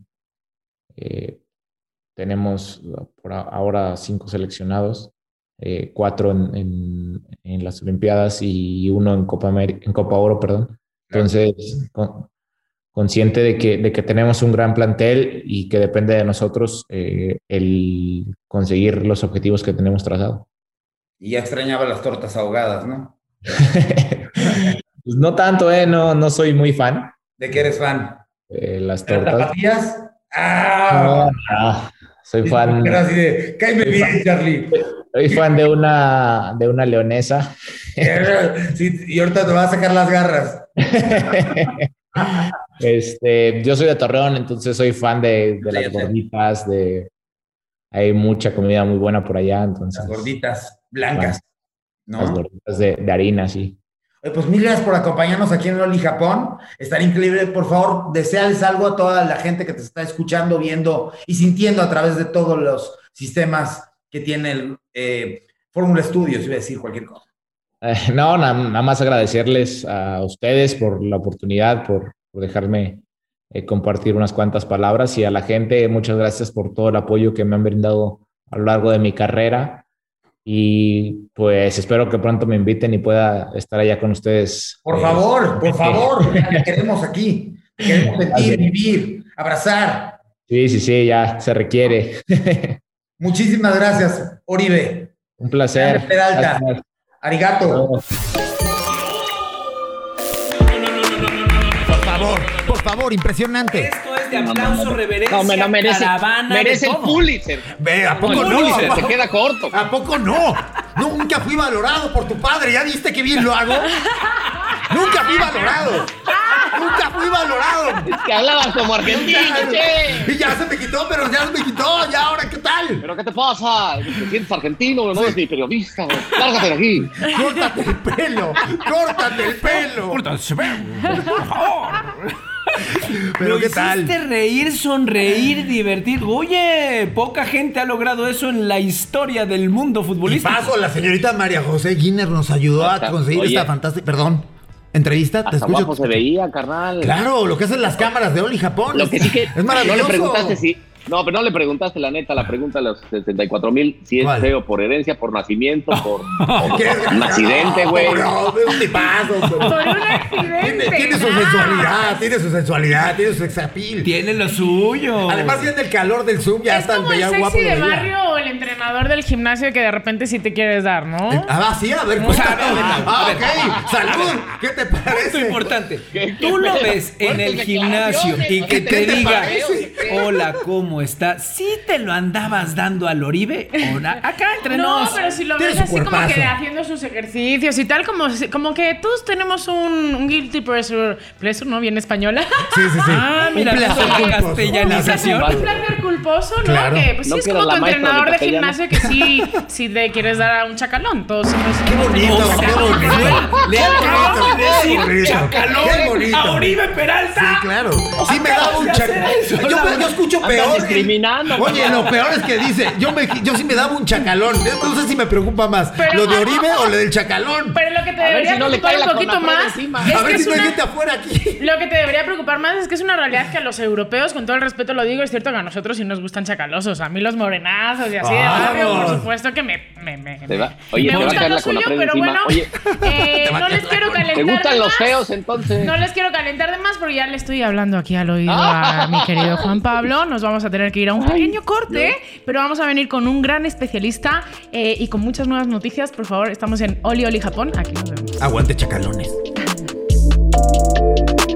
Eh, tenemos por ahora cinco seleccionados, eh, cuatro en, en- en las Olimpiadas y uno en Copa, Ameri- en Copa Oro, perdón. Entonces, con- consciente de que, de que tenemos un gran plantel y que depende de nosotros eh, el conseguir los objetivos que tenemos trazado. Y ya extrañaba las tortas ahogadas, ¿no? Pues no tanto, ¿eh? No, no soy muy fan ¿De qué eres fan? de las ¿De las tortas. tapatías? ¡Ah! No, no, soy fan, Era así de, cáeme bien, Charlie. soy fan de una, de una leonesa. Sí, y ahorita te vas a sacar las garras. Este, yo soy de Torreón, entonces soy fan de, las gorditas, de hay mucha comida muy buena por allá, entonces Las gorditas blancas. las ¿No? gorditas de, de harina, sí. Pues mil gracias por acompañarnos aquí en Oli Japón. Estaría increíble. Por favor, deseales algo a toda la gente que te está escuchando, viendo y sintiendo a través de todos los sistemas que tiene el eh, Fórmula Studios, iba a decir cualquier cosa. Eh, no, na- nada más agradecerles a ustedes por la oportunidad, por, por dejarme eh, compartir unas cuantas palabras y a la gente, muchas gracias por todo el apoyo que me han brindado a lo largo de mi carrera. Y pues espero que pronto me inviten y pueda estar allá con ustedes. Por eh, favor, por favor, te queremos aquí. Te Queremos sentir, vivir, abrazar. Sí, sí, sí, ya se requiere. Muchísimas gracias, Oribe. Un placer. Peralta. Gracias. Arigato. Por favor, por favor, impresionante. Esto es de aplauso, reverencia, No, me, no merece, caravana, merece de el. Pulitzer. Ve, ¿a poco no? Pulitzer se queda corto. ¿A poco no? Nunca fui valorado por tu padre. ¿Ya viste qué bien lo hago? Nunca fui valorado. Nunca fui valorado. Que hablabas como argentino, che. Y ya se me quitó, pero ya se me quitó. ¿Ya ahora qué tal? ¿Pero qué te pasa? ¿Te sientes argentino? No eres ni periodista. Lárgate de aquí. Córtate el pelo. Córtate el pelo. Por favor. Pero qué tal. hiciste reír, sonreír, divertir. Oye, poca gente ha logrado eso en la historia del mundo Y futbolístico. paso, la señorita María José Guinness nos ayudó a conseguir oye. esta fantástica. Perdón. ¿Entrevista? ¿Te Hasta escucho? guapo se veía, carnal. Claro, lo que hacen las cámaras de Oli Japón. Lo que sí que es no maravilloso. le preguntaste si. No, pero no le preguntaste la neta, la pregunta a los 74 mil, si es ¿Cuál? feo por herencia, por nacimiento, por, por- un accidente, güey. No, es un tipazo. Por un Tiene, accidente. tiene su sensualidad, tiene su sensualidad, tiene su sex appeal. Tiene lo suyo. Además, viene el calor del Zoom, ya Es está como el sexy guapo. de barrio el entrenador del gimnasio que de repente sí te quieres dar, ¿no? Ah, sí, a ver, O a ver, Ah, a ver. ok. Salud. ¿Qué te parece? importante. ¿Qué- Tú lo ves en el gimnasio y que ¿Qué te te diga, parece? hola, ¿cómo está? ¿Sí te lo andabas dando al Oribe? ¿O na- Acá entre No, nos. pero si lo ves así como cuerpazo. que haciendo sus ejercicios y tal, como, si- como que todos tenemos un, un guilty pleasure, pleasure, ¿no? Bien española. Sí, sí, sí. Ah, mira, Un placer culposo. castellanización. Un placer culposo, ¿no? Claro. Que pues sí No es que como tu la maestra entrenador de, castellano. gimnasio que sí, sí te quieres dar a un chacalón. Todos Qué bonito, qué bonito. Le acabamos de decir qué bonito. chacalón a Oribe Peralta. Sí, claro. Sí, me daba un escucho peor. discriminando, Oye, lo peor es que dice, yo, me, yo sí me daba un chacalón. No sé si me preocupa más, Pero- lo de Oribe o lo del chacalón. Pero lo que te debería si no le preocupar cae un la poquito más encima. es A que ver si es no hay una- gente afuera aquí. Lo que te debería preocupar más es que es una realidad que a los europeos, con todo el respeto lo digo, es cierto que a nosotros sí nos gustan chacalosos. A mí los morenazos y así de barrio, por supuesto que me, me, me, Te va- me- oye, me te va a gusta caer lo la suyo, Conapred pero encima. bueno, Oye, eh, no les quiero calentar ¿Te gustan de los más. feos entonces? No les quiero calentar de más porque ya le estoy hablando aquí al oído a mi querido Juan Pablo. Nos vamos a tener que ir a un pequeño corte, pero vamos a venir con un gran especialista eh, y con muchas nuevas noticias. Por favor, estamos en Oli Oli Japón. Aquí nos vemos. Aguante chacalones.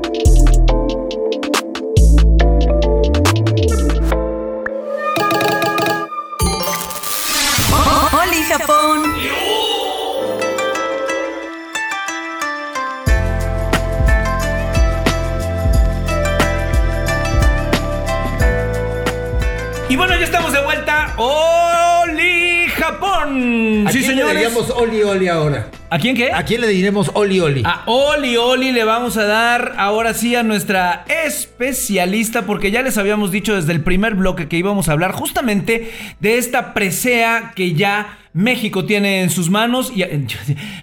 Y bueno, ya estamos de vuelta. ¡Oli Japón! ¿A Sí, quién le señores. diríamos Oli Oli ahora? ¿A quién qué? ¿A quién le diremos Oli Oli? A Oli Oli le vamos a dar ahora sí a nuestra especialista porque ya les habíamos dicho desde el primer bloque que íbamos a hablar justamente de esta presea que ya México tiene en sus manos y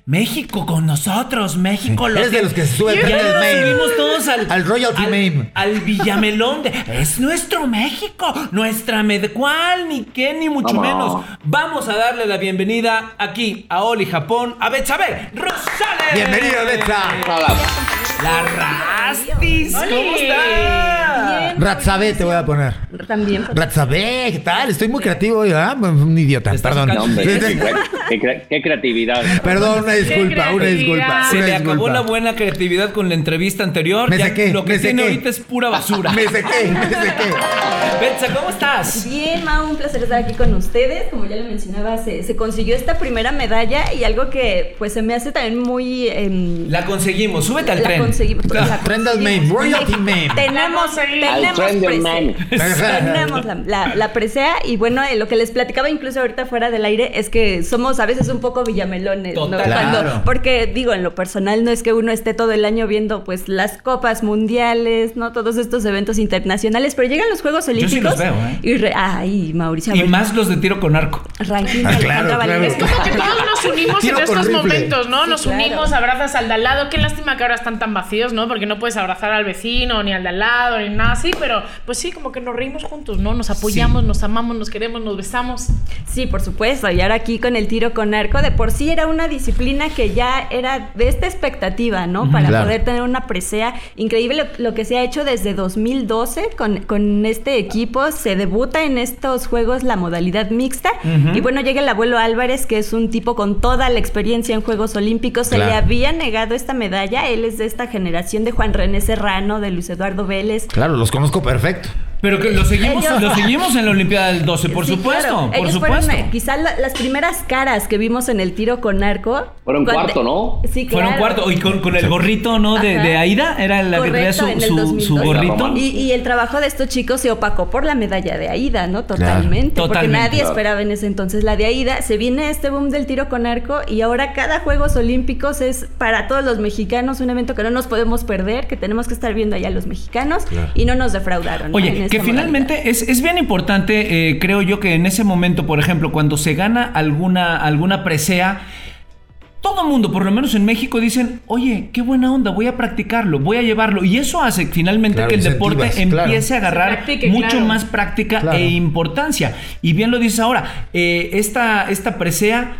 México con nosotros, México lo Eres de los que se suben subimos todos al Al Royalty al, Maine. al Villamelón de es nuestro México, nuestra Medcual, ni qué ni mucho No, menos. no. Vamos a darle la bienvenida aquí a Oli Japón a Betsabe Rosales. Bienvenida, Betsa. La Rastis, ¿cómo Oli. Está? Ratzabe te voy a poner. También. Ratzabe, ¿qué tal? Estoy muy creativo hoy, ¿verdad? Un idiota, Estás perdón. No, hombre, qué, cre- qué cre- qué creatividad. Perdón, una disculpa, una disculpa. Se una le acabó la buena creatividad con la entrevista anterior. Me Ya sequé, lo que me tiene sequé. ahorita es pura basura. Me sequé, me sequé. Betsa, ¿cómo estás? Bien, Mau, un placer estar aquí con ustedes. Como ya lo mencionaba, se, se consiguió esta primera medalla y algo que pues se me hace también muy... em, La conseguimos, súbete al la tren. conseguimos. La conseguimos. Maine, Royalty Maine. Tenemos, Al tenemos presea. Tenemos la, la- la presea y bueno, eh, lo que les platicaba incluso ahorita fuera del aire es que somos a veces un poco villamelones, ¿no? Cuando- porque digo, en lo personal no es que uno esté todo el año viendo pues las copas mundiales, ¿no? Todos estos eventos internacionales, pero llegan los Juegos sí Olímpicos los veo, ¿eh? y re- ay, Mauricio, a Y más los de tiro con arco. ranking Ah, claro, claro. Es como que todos nos unimos Tiro en estos momentos, ¿no? Sí, Nos claro. unimos, abrazas al de al lado. Qué lástima que ahora están tan vacíos, ¿no? Porque no puedes abrazar al vecino, ni al de al lado, ni nada así. Pero pues sí, como que nos reímos juntos, ¿no? Nos apoyamos, nos amamos, nos queremos, nos besamos. Sí, por supuesto. Y ahora aquí con el tiro con arco, de por sí era una disciplina que ya era de esta expectativa, ¿no? Para Claro. poder tener una presea increíble. Lo, lo que se ha hecho desde 2012 con, con este equipo. Se debuta en estos juegos la modalidad mixta. Y bueno, llega el abuelo Álvarez, que es un tipo con toda la experiencia en Juegos Olímpicos. Se Claro. le había negado esta medalla. Él es de esta generación de Juan René Serrano, de Luis Eduardo Vélez. Claro, los conozco perfecto. Pero que lo seguimos, Ellos- lo seguimos en la Olimpiada del 12, por Sí, supuesto, claro. por Ellos supuesto. fueron quizás la- las primeras caras que vimos en el tiro con arco. Fueron Cuando- cuarto, ¿no? Sí, claro. Fueron cuarto, y con, con el gorrito, ¿no? De, Aida, era la que traía Correcto, su, en el su, 2012. su gorrito. Y, y el trabajo de estos chicos se opacó por la medalla de Aida, ¿no? Totalmente. Claro. Porque Totalmente. nadie Claro. esperaba en ese entonces la de Aida. Se viene este boom del tiro con arco y ahora cada Juegos Olímpicos es para todos los mexicanos un evento que no nos podemos perder, que tenemos que estar viendo allá los mexicanos y no nos defraudaron. ¿no? En Oye, esta que finalmente es, es bien importante, eh, creo yo, que en ese momento, por ejemplo, cuando se gana alguna, alguna presea, todo mundo, por lo menos en México, dicen, oye, qué buena onda, voy a practicarlo, voy a llevarlo. Y eso hace finalmente Claro, que el deporte claro. empiece a agarrar practique, mucho claro. más práctica Claro. e importancia. Y bien lo dices ahora, eh, esta, esta presea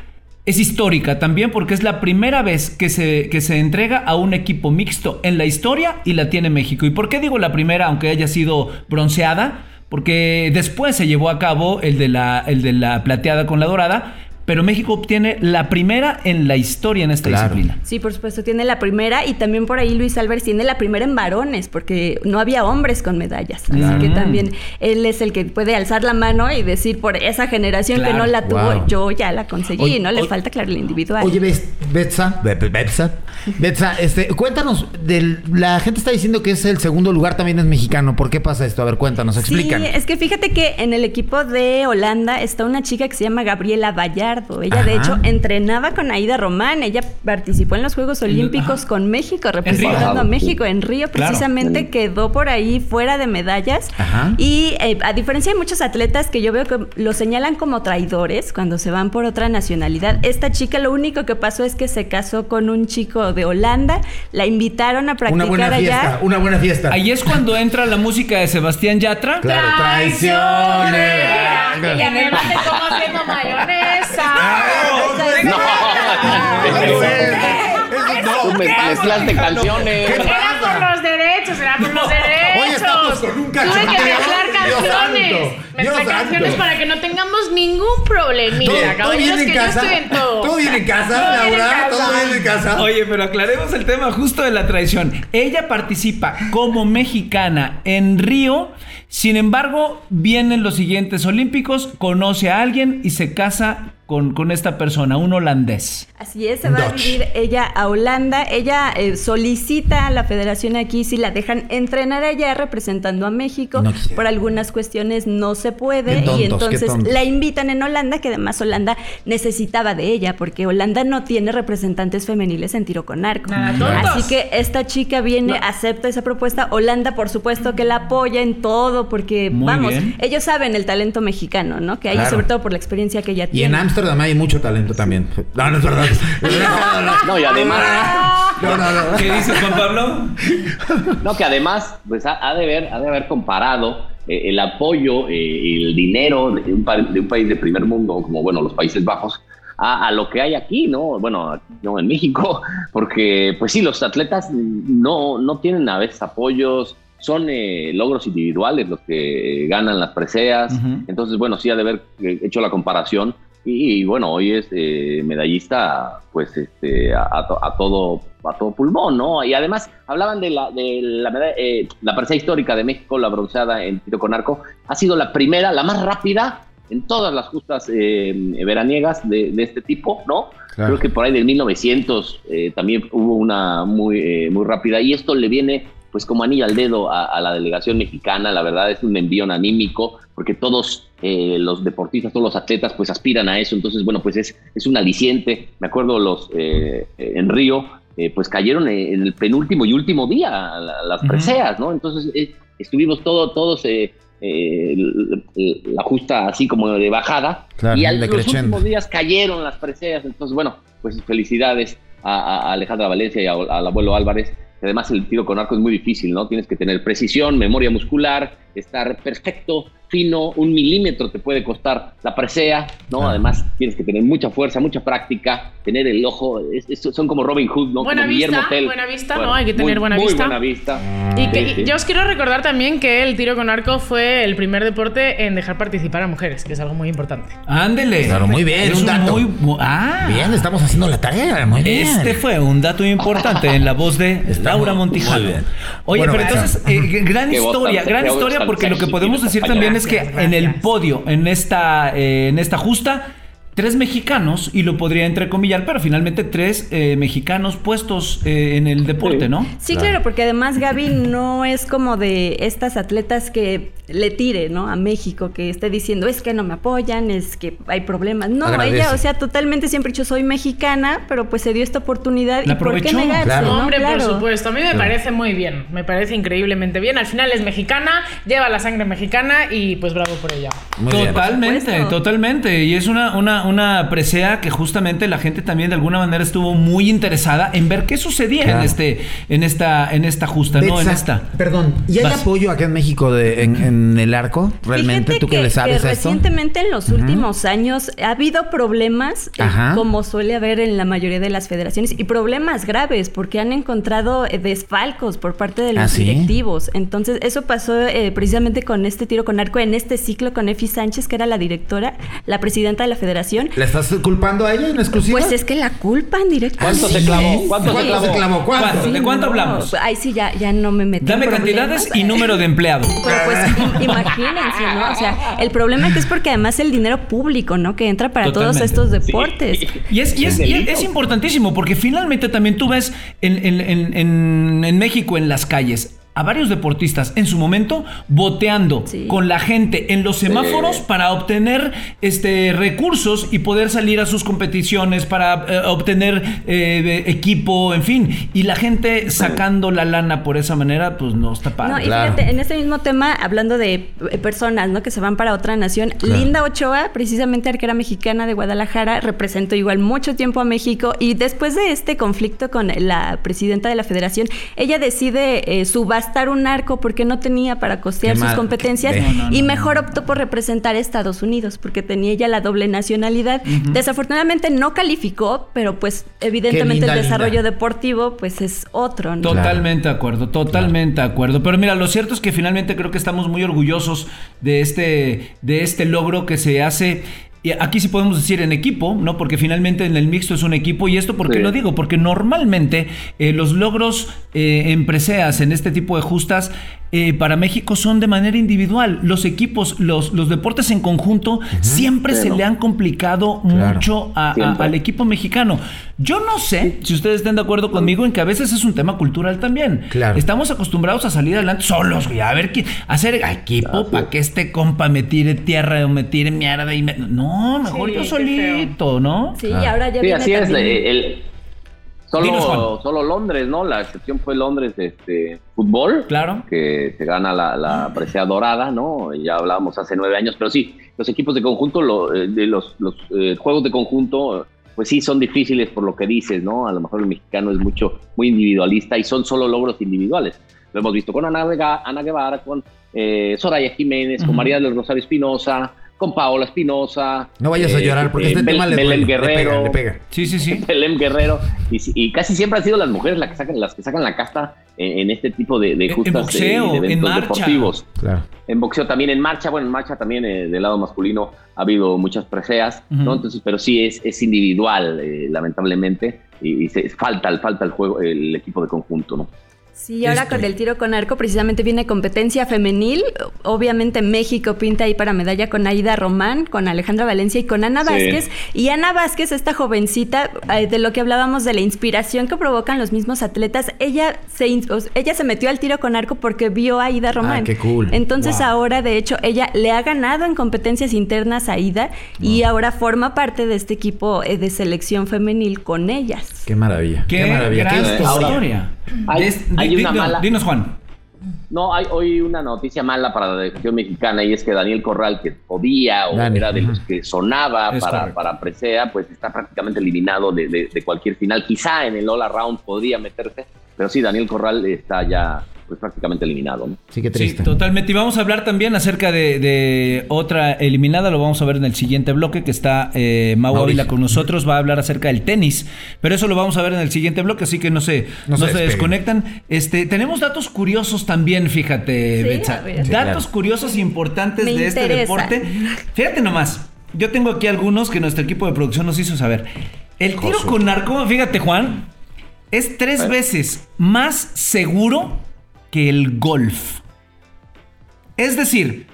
es histórica también porque es la primera vez que se, que se entrega a un equipo mixto en la historia y la tiene México. ¿Y por qué digo la primera, aunque haya sido bronceada? porque después se llevó a cabo el de la, el de la plateada con la dorada, pero México obtiene la primera en la historia en esta Claro. disciplina. Sí, por supuesto, tiene la primera y también por ahí Luis Álvarez tiene la primera en varones, porque no había hombres con medallas. Así que también él es el que puede alzar la mano y decir por esa generación que no la tuvo, wow. yo ya la conseguí, Oye, ¿no? Le oye, falta, claro, el individual. Oye, Betsa, Be- Be- Betsa, Betsa, este, cuéntanos, del, la gente está diciendo que es el segundo lugar también es mexicano. ¿Por qué pasa esto? A ver, cuéntanos, explican. Sí, es que fíjate que en el equipo de Holanda está una chica que se llama Gabriela Ella, de hecho, entrenaba con Aida Román. Ella participó en los Juegos Olímpicos con México, representando a. México en Río. Claro. Precisamente quedó por ahí fuera de medallas. Ajá. Y eh, a diferencia de muchos atletas que yo veo que lo señalan como traidores cuando se van por otra nacionalidad, esta chica lo único que pasó es que se casó con un chico de Holanda. La invitaron a practicar Una buena allá. fiesta, una buena fiesta. Ahí es cuando entra la música de Sebastián Yatra. Claro, traiciones. Y además de cómo haciendo mayonesa. Tú me- mezclaste canciones. Era por los derechos, era por los derechos. Hoy estamos con un Tuve que mezclar canciones. Mezclar canciones para que no tengamos ningún problemita. ¿Todo, bien en que yo casa? estoy en todo. ¿Todo bien en casa, Laura? ¿Todo bien en casa? Oye, pero aclaremos el tema justo de la traición. Ella participa como mexicana en Río. Sin embargo, vienen los siguientes Olímpicos, conoce a alguien y se casa con, con esta persona, un holandés. Así es, se va a Dutch. vivir ella a Holanda. Ella eh, solicita a la federación aquí si la dejan entrenar allá representando a México. No. Por algunas cuestiones no se puede. Tontos, y entonces la invitan en Holanda, que además Holanda necesitaba de ella, porque Holanda no tiene representantes femeniles en tiro con arco. Nada, tontos. Así que esta chica viene, acepta esa propuesta. Holanda, por supuesto, que la apoya en todo, porque Muy vamos, bien. ellos saben el talento mexicano, ¿no? Que hay, Claro. sobre todo por la experiencia que ella Y en tiene. Ámsterdam hay mucho talento también. No, no es verdad. No, y además, no, no, no. ¿Qué dices, Juan Pablo? no, que además, pues ha, ha de haber, ha de haber comparado eh, el apoyo eh, y el dinero de un, de un país de primer mundo, como bueno, los Países Bajos, a, a lo que hay aquí, ¿no? Bueno, aquí, no en México, porque pues sí, los atletas no, no tienen a veces apoyos, son eh, logros individuales los que ganan las preseas, entonces bueno, sí ha de haber eh, hecho la comparación y, y, bueno, hoy es eh, medallista pues este, a, a to- a todo a todo pulmón, ¿no? Y además hablaban de la, de la, medalla- eh, la presea histórica de México, la bronceada en tiro con arco, ha sido la primera, la más rápida en todas las justas eh, veraniegas de, de este tipo, ¿no? Claro. Creo que por ahí del 1900 eh, también hubo una muy, eh, muy rápida y esto le viene pues como anillo al dedo a, a la delegación mexicana, la verdad es un envío anímico, porque todos eh, los deportistas, todos los atletas pues aspiran a eso, entonces bueno, pues es, es un aliciente, me acuerdo los eh, en Río, eh, pues cayeron en el penúltimo y último día la- las preseas, ¿no? Entonces eh, estuvimos todo, todos eh, eh, la justa así como de bajada, Claro, y al, los últimos días cayeron las preseas, entonces bueno, pues felicidades a, a- a Alejandra Valencia y a- al abuelo Álvarez. Además el tiro con arco es muy difícil, ¿no? Tienes que tener precisión, memoria muscular, estar perfecto, fino, un milímetro te puede costar la presea, ¿no? Claro. Además tienes que tener mucha fuerza, mucha práctica, tener el ojo, es- es- son como Robin Hood, ¿no? Buena como vista, Tell. buena vista, ¿no? Hay que tener muy- buena muy vista. buena vista. Y, que, Sí, sí. y yo os quiero recordar también que el tiro con arco fue el primer deporte en dejar participar a mujeres, que es algo muy importante. Ándele. Claro, muy bien, Es un dato. muy bu- ah. Bien, estamos haciendo la tarea. Muy bien. Este fue un dato importante en la voz de Está Laura muy- Montijano. muy. Oye, Bueno, pero bueno. entonces, eh, gran historia, gran historia, porque lo que podemos decir también es que compañera. en el podio, en esta, eh, en esta justa, tres mexicanos, y lo podría entrecomillar, pero finalmente tres eh, mexicanos puestos eh, en el deporte, Sí. ¿no? Sí, claro. porque además Gaby no es como de estas atletas que le tire, ¿no? A México, que esté diciendo, es que no me apoyan, es que hay problemas. No, Agradece. ella, o sea, totalmente siempre ha dicho, soy mexicana, pero pues se dio esta oportunidad. La ¿Y por qué aprovechó, negarse? claro. no? Hombre, Claro. por supuesto. A mí me parece muy bien. Me parece increíblemente bien. Al final es mexicana, lleva la sangre mexicana y pues bravo por ella. Muy bien. totalmente, totalmente. Y es una, una, una, una presea que justamente la gente también de alguna manera estuvo muy interesada en ver qué sucedía Claro. en este, en esta, en esta justa, no en esta. Perdón, ¿y hay Vas. apoyo acá en México de, en, en el arco? ¿Realmente? Fíjate ¿Tú que, le sabes que a esto? recientemente en los últimos años ha habido problemas, eh, como suele haber en la mayoría de las federaciones, y problemas graves porque han encontrado eh, desfalcos por parte de los ¿Ah, sí? directivos. Entonces, eso pasó eh, precisamente con este tiro con arco en este ciclo con Efi Sánchez, que era la directora, la presidenta de la federación. ¿Le estás culpando a ella en exclusiva? Pues es que la culpan directamente. ¿Cuánto se clavó? ¿Cuánto se ¿Cuánto clavó? se clavó? ¿Cuánto? ¿Cuánto? ¿De cuánto hablamos? Ay, sí, ya, ya no me metí. Dame cantidades y número de empleado. Pero pues im- imagínense, ¿no? O sea, el problema que es porque además el dinero público, ¿no? Que entra para todos estos deportes. Y es, y es, y es- es importantísimo porque finalmente también tú ves en, en- en- en- en México en las calles a varios deportistas en su momento boteando Sí. con la gente en los semáforos para obtener este recursos y poder salir a sus competiciones para eh, obtener eh, equipo, en fin, y la gente sacando la lana por esa manera, pues no está No, padre. y Claro. fíjate, en este mismo tema, hablando de eh, personas, ¿no? Que se van para otra nación, Linda Ochoa, precisamente arquera mexicana de Guadalajara, representó igual mucho tiempo a México y después de este conflicto con la presidenta de la federación, ella decide eh, subastar un arco porque no tenía para costear Qué sus mal. competencias Ve. No, no, y no, mejor optó por representar a Estados Unidos porque tenía ella la doble nacionalidad. Desafortunadamente no calificó, pero pues evidentemente linda, el desarrollo linda. deportivo pues es otro, ¿no? Totalmente de acuerdo, totalmente de acuerdo. Pero mira, lo cierto es que finalmente creo que estamos muy orgullosos de este, de este logro que se hace. Y aquí sí podemos decir en equipo, ¿no? Porque finalmente en el mixto es un equipo. ¿Y esto por qué Sí. lo digo? Porque normalmente eh, los logros eh, en preseas, en este tipo de justas, eh, para México son de manera individual. Los equipos, los, los deportes en conjunto, siempre se le han complicado Claro. mucho a- a- Siempre. al equipo mexicano. Yo no sé si ustedes estén de acuerdo conmigo en que a veces es un tema cultural también. Claro. Estamos acostumbrados a salir adelante solos, güey. A ver qué. Hacer equipo para que este compa me tire tierra o me tire mierda y me. No, mejor Sí, yo solito, ¿no? Sí, y ahora ya Sí, viene así es. también- el- solo, solo Londres, ¿no? La excepción fue Londres de este, fútbol. Claro. Que se gana la, la presea dorada, ¿no? Ya hablábamos hace nueve años, pero sí, los equipos de conjunto, lo- eh, de los, los eh, juegos de conjunto, pues sí, son difíciles por lo que dices, ¿no? A lo mejor el mexicano es mucho, muy individualista y son solo logros individuales. Lo hemos visto con Ana, Vega- Ana Guevara, con eh, Soraya Jiménez, con María del Rosario Espinosa, con Paola Espinosa. No vayas a eh, llorar porque eh, este Bel- tema le, Belén duele, le pega, Guerrero. le pega. Sí, sí, sí. Belén Guerrero y, si- y casi siempre han sido las mujeres las que sacan, las que sacan la casta en, en este tipo de, de En- en justas de- boxeo, de, en marcha. deportivos. Claro. En boxeo también en marcha, bueno, en marcha también eh, del lado masculino ha habido muchas preseas. ¿no? Entonces, pero sí es, es individual, eh, lamentablemente, y, y se, falta, falta el juego, el equipo de conjunto, ¿no? Sí, ahora Esto. con el tiro con arco precisamente viene competencia femenil. Obviamente México pinta ahí para medalla con Aida Román, con Alejandra Valencia y con Ana Sí. Vázquez. Y Ana Vázquez, esta jovencita, eh, de lo que hablábamos de la inspiración que provocan los mismos atletas, ella se, ella se metió al tiro con arco porque vio a Aida Román. Ah, qué cool. Entonces Wow. ahora, de hecho, ella le ha ganado en competencias internas a Aida y ahora forma parte de este equipo eh, de selección femenil con ellas. Qué maravilla. Qué, maravilla. gran Qué Ahora, historia. hay- hay una mala- Dinos, Juan. No, hay hoy una noticia mala para la selección mexicana y es que Daniel Corral, que podía o era de los que sonaba para, para Presea, pues está prácticamente eliminado de, de- de cualquier final. Quizá en el All Around podría meterse, pero sí, Daniel Corral está ya pues prácticamente eliminado. ¿no? Sí, qué Sí, triste. totalmente. Y vamos a hablar también acerca de, de otra eliminada. Lo vamos a ver en el siguiente bloque que está eh, Mau. Ávila con nosotros. Va a hablar acerca del tenis. Pero eso lo vamos a ver en el siguiente bloque, así que no se, No no se desconectan. Este, tenemos datos curiosos también, fíjate, Sí, Betsa. datos claro. curiosos importantes Me de este deporte. Fíjate nomás. Yo tengo aquí algunos que nuestro equipo de producción nos hizo saber. El tiro Josu. con arco, fíjate, Juan, es tres veces más seguro que el golf. Es decir,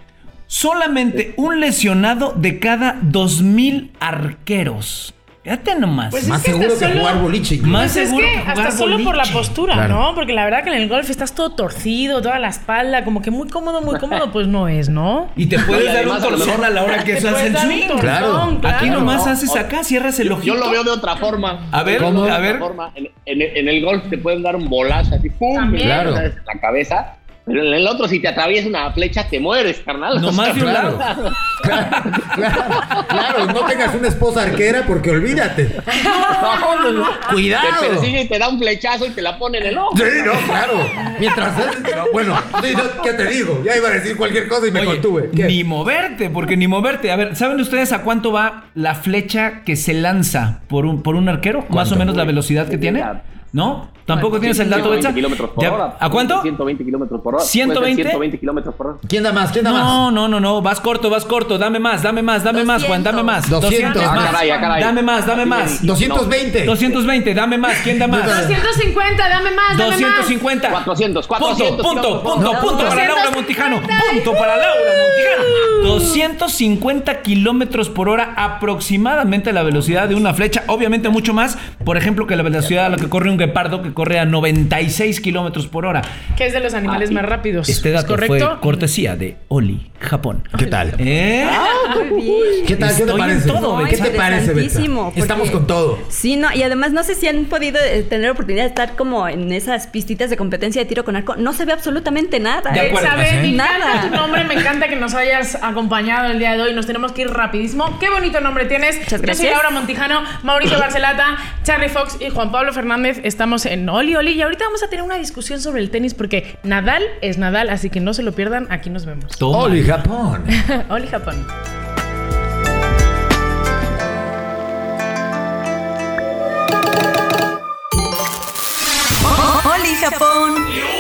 solamente un lesionado de cada 2.000 arqueros. Fíjate nomás. Pues Más es que seguro que solo- jugar boliche. Más Pues es seguro que que jugar hasta solo por la postura, Claro. ¿no? Porque la verdad que en el golf estás todo torcido, toda la espalda, como que muy cómodo, muy cómodo, pues no es, ¿no? y te puedes Y dar un torzón a la hora que en dar un swing. torzón, Claro. claro. Aquí nomás No, haces acá, cierras el ojito. yo lo veo de otra forma. A ver, de a otra ver. forma. En, en- en el golf te pueden dar un bolazo así, ¡pum! También. Claro. En la cabeza. Pero en el otro, si te atraviesa una flecha, te mueres, carnal. No más de un claro. lado. Claro, claro, claro, no tengas una esposa arquera porque olvídate. no, no, no. Cuidado. Te persigue y te da un flechazo y te la pone en el ojo. Sí, no, claro. Mientras. no, bueno, sí, no, ¿qué te digo? Ya iba a decir cualquier cosa y me Oye, contuve. ¿Qué? ni moverte, porque ni moverte. A ver, ¿saben ustedes a cuánto va la flecha que se lanza por un, por un arquero? Más o menos la velocidad que tiene. Mira. ¿No? ¿Tampoco tienes el dato, 120 Betsa? kilómetros por Ya- hora. ¿A cuánto? 120 kilómetros por hora. 120. 120 kilómetros por hora. ¿Quién da más? ¿Quién da más? No, no, no, no, vas corto, vas corto, dame más, dame más, dame más, Juan, dame más. 200. Ah, más. caray, ah, caray. Dame más, dame más. 220. 220, dame más, ¿quién da más? 250, dame más, dame más. 250. 400, Punto, 400 punto, kilómetros. punto, No, punto para Laura 250. Montijano. Punto para Laura Montijano. 250 kilómetros por hora aproximadamente la velocidad de una flecha. Obviamente mucho más, por ejemplo, que la velocidad a la que corre un guepardo que corre a 96 kilómetros por hora. Que es de los animales Ah, más rápidos. Este ¿Es dato fue correcto? cortesía de Oli, Japón. ¿Qué tal? ¿Eh? Muy bien. ¿Qué tal? ¿Qué te parece? todo, ¿Qué te parece, Betsa? Estamos con todo. Sí, no, y además no sé si han podido eh, tener oportunidad de estar como en esas pistitas de competencia de tiro con arco. No se ve absolutamente nada. De ¿eh? acuerdo. Me encanta Nada. tu nombre, me encanta que nos hayas acompañado el día de hoy. Nos tenemos que ir rapidísimo. Qué bonito nombre tienes. Muchas Yo soy. Laura Montijano, Mauricio Barcelata, Charlie Fox y Juan Pablo Fernández. Estamos en Oli Oli y ahorita vamos a tener una discusión sobre el tenis porque Nadal es Nadal, así que no se lo pierdan. Aquí nos vemos. Toma. Oli, Japón. Oli Japón. Oli Japón.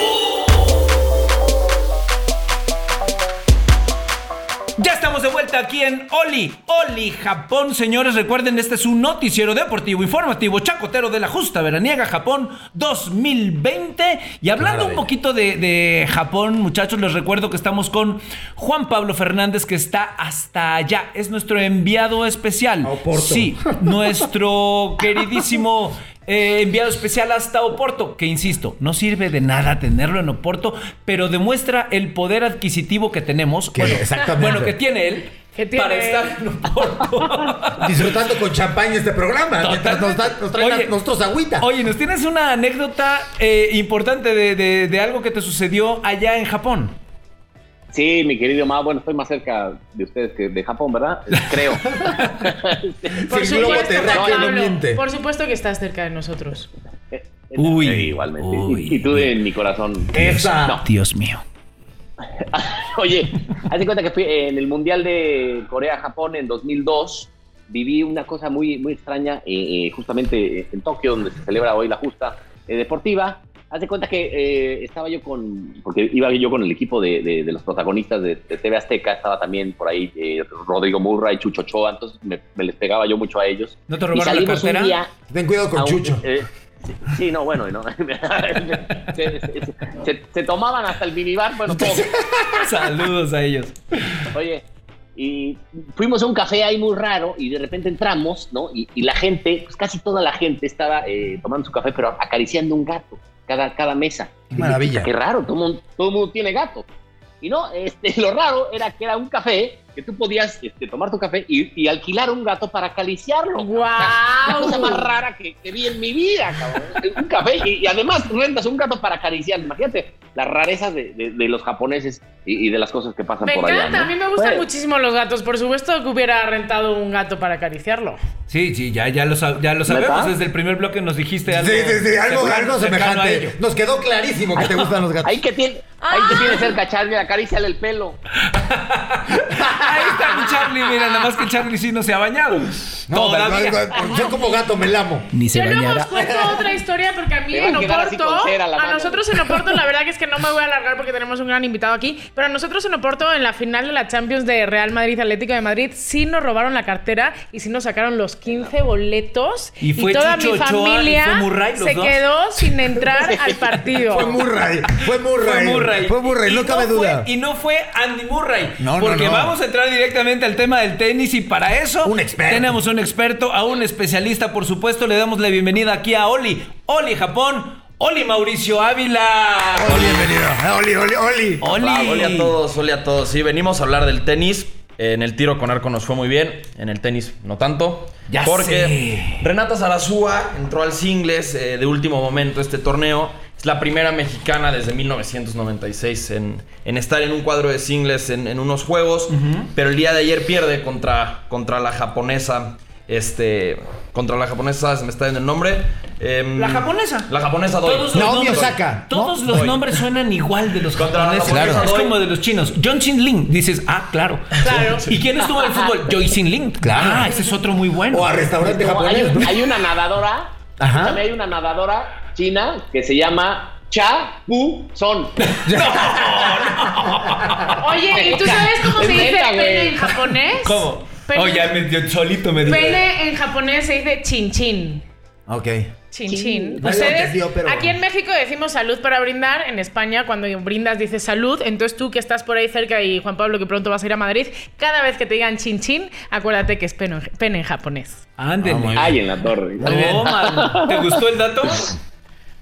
Estamos de vuelta aquí en Oli, Oli Japón, señores. Recuerden, este es un noticiero deportivo informativo chacotero de la justa veraniega Japón 2020. Y hablando un poquito de, de Japón, muchachos, les recuerdo que estamos con Juan Pablo Fernández, que está hasta allá. Es nuestro enviado especial. A Oporto. Sí, nuestro queridísimo eh, enviado especial hasta Oporto, que insisto, no sirve de nada tenerlo en Oporto, pero demuestra el poder adquisitivo que tenemos. Que bueno, exactamente. bueno, que tiene él tiene para estar en Oporto. Disfrutando con champaña este programa. Mientras nos, da- nos traen Oye, a nosotros agüita. Oye, nos tienes una anécdota eh, importante de, de- de algo que te sucedió allá en Japón. Sí, mi querido Ma, bueno, estoy más cerca de ustedes que de Japón, ¿verdad? Creo. Por globo supuesto, no miente. por supuesto que estás cerca de nosotros. Uy, Sí, igualmente. Y- uy, y, tú uy. en mi corazón. Esa. No. Dios mío. Oye, haz de cuenta que fui en el Mundial de Corea-Japón en 2002. Viví una cosa muy, muy extraña, eh, eh, justamente en Tokio, donde se celebra hoy la justa eh, deportiva. Haz de cuenta que eh, estaba yo con, porque iba yo con el equipo de, de- de los protagonistas de, de TV Azteca, estaba también por ahí eh, Rodrigo Murra y Chucho Ochoa, entonces me, me les pegaba yo mucho a ellos. ¿No te Y robaron la un cartera? día Ten cuidado con un- Chucho. eh, sí, sí, no, bueno, no. se, se- se- se tomaban hasta el minibar, bueno, todo. Saludos a ellos. Oye, y fuimos a un café ahí muy raro y de repente entramos, ¿no? Y, y la gente, pues casi toda la gente estaba eh, tomando su café, pero acariciando un gato, cada, cada mesa. Qué maravilla. Qué raro, todo mundo, todo mundo tiene gato. Y no, este, lo raro era que era un café que tú podías este, tomar tu café y, y alquilar un gato para acariciarlo. La cosa más rara que, que vi en mi vida, cabrón. Un café y, y además rentas un gato para acariciar. Imagínate las rarezas de, de- de los japoneses y, y de las cosas que pasan Me por allá. encanta, ¿no? a mí me gustan Bueno, muchísimo los gatos. Por supuesto que hubiera rentado un gato para acariciarlo. Sí, sí, ya, ya, lo, ya lo sabemos. Desde el primer bloque nos dijiste algo. Sí, sí, sí, algo, algo a semejante. Nos quedó clarísimo que te gustan los gatos. Ahí que tiene, ahí que tiene cerca Charlie, acaríciale el pelo. Ahí está mi Charlie, mira, nada más que Charlie sí no se ha bañado. No, Todavía. yo como gato me lamo. Ni se Yo luego os cuento otra historia porque a mí a en Oporto, a mano. nosotros en Oporto, la verdad que es que no me voy a alargar porque tenemos un gran invitado aquí, pero nosotros en Oporto, en la final de la Champions de Real Madrid Atlético de Madrid, sí nos robaron la cartera y sí nos sacaron los 15 boletos. Y fue toda Chucho mi Ochoa y familia fue Murray, se dos. quedó sin entrar al partido. Fue Murray. Fue Murray. Fue Murray. Fue Murray, no cabe fue- duda. y no fue Andy Murray. No, no, porque no. vamos a entrar directamente al tema del tenis y para eso Un experto. tenemos un experto, a un especialista, por supuesto. Le damos la bienvenida aquí a Oli. Oli Japón. Oli Mauricio Ávila. Oli, bienvenido. Oli, Oli, Oli. Oli. Hola a todos, hola a todos. Sí, venimos a hablar del tenis. En el tiro con arco nos fue muy bien, en el tenis no tanto. Ya porque sé. Renata Zarazúa entró al singles eh, de último momento este torneo Es la primera mexicana desde 1996 en, en estar en un cuadro de singles en, en unos juegos. Pero el día de ayer pierde contra, contra la japonesa. Este. Contra la japonesa, se me está dando el nombre. Em, La japonesa. La japonesa Doi. Todos los Naomi nombres- Osaka, ¿no? Todos los nombres suenan igual de los Contra la japoneses. japonesa Es como de los chinos. John Chin Ling. Dices, ah, claro. Claro. ¿Y quién estuvo en el fútbol? Joy Sin Ling. Claro. Ah, ese es otro muy bueno. O a restaurante No, hay, japonés, ¿no? hay una nadadora. Ajá. escúchame, hay una nadadora china que se llama Cha Pu Son. Oye, ¿y tú sabes cómo se Es dice neta, güey. pene en japonés? ¿Cómo? Pene, Oh, ya me, yo solito me dije. pene en japonés se dice chin chin. Ok. Chin chin. No lo Ustedes, pero- aquí en México decimos salud para brindar. En España, cuando brindas, dices salud. Entonces tú que estás por ahí cerca y Juan Pablo que pronto vas a ir a Madrid, cada vez que te digan chin chin, acuérdate que es pene, en- pene en japonés. Ándele. Ay, en la torre. Oh. ¿Te gustó el dato?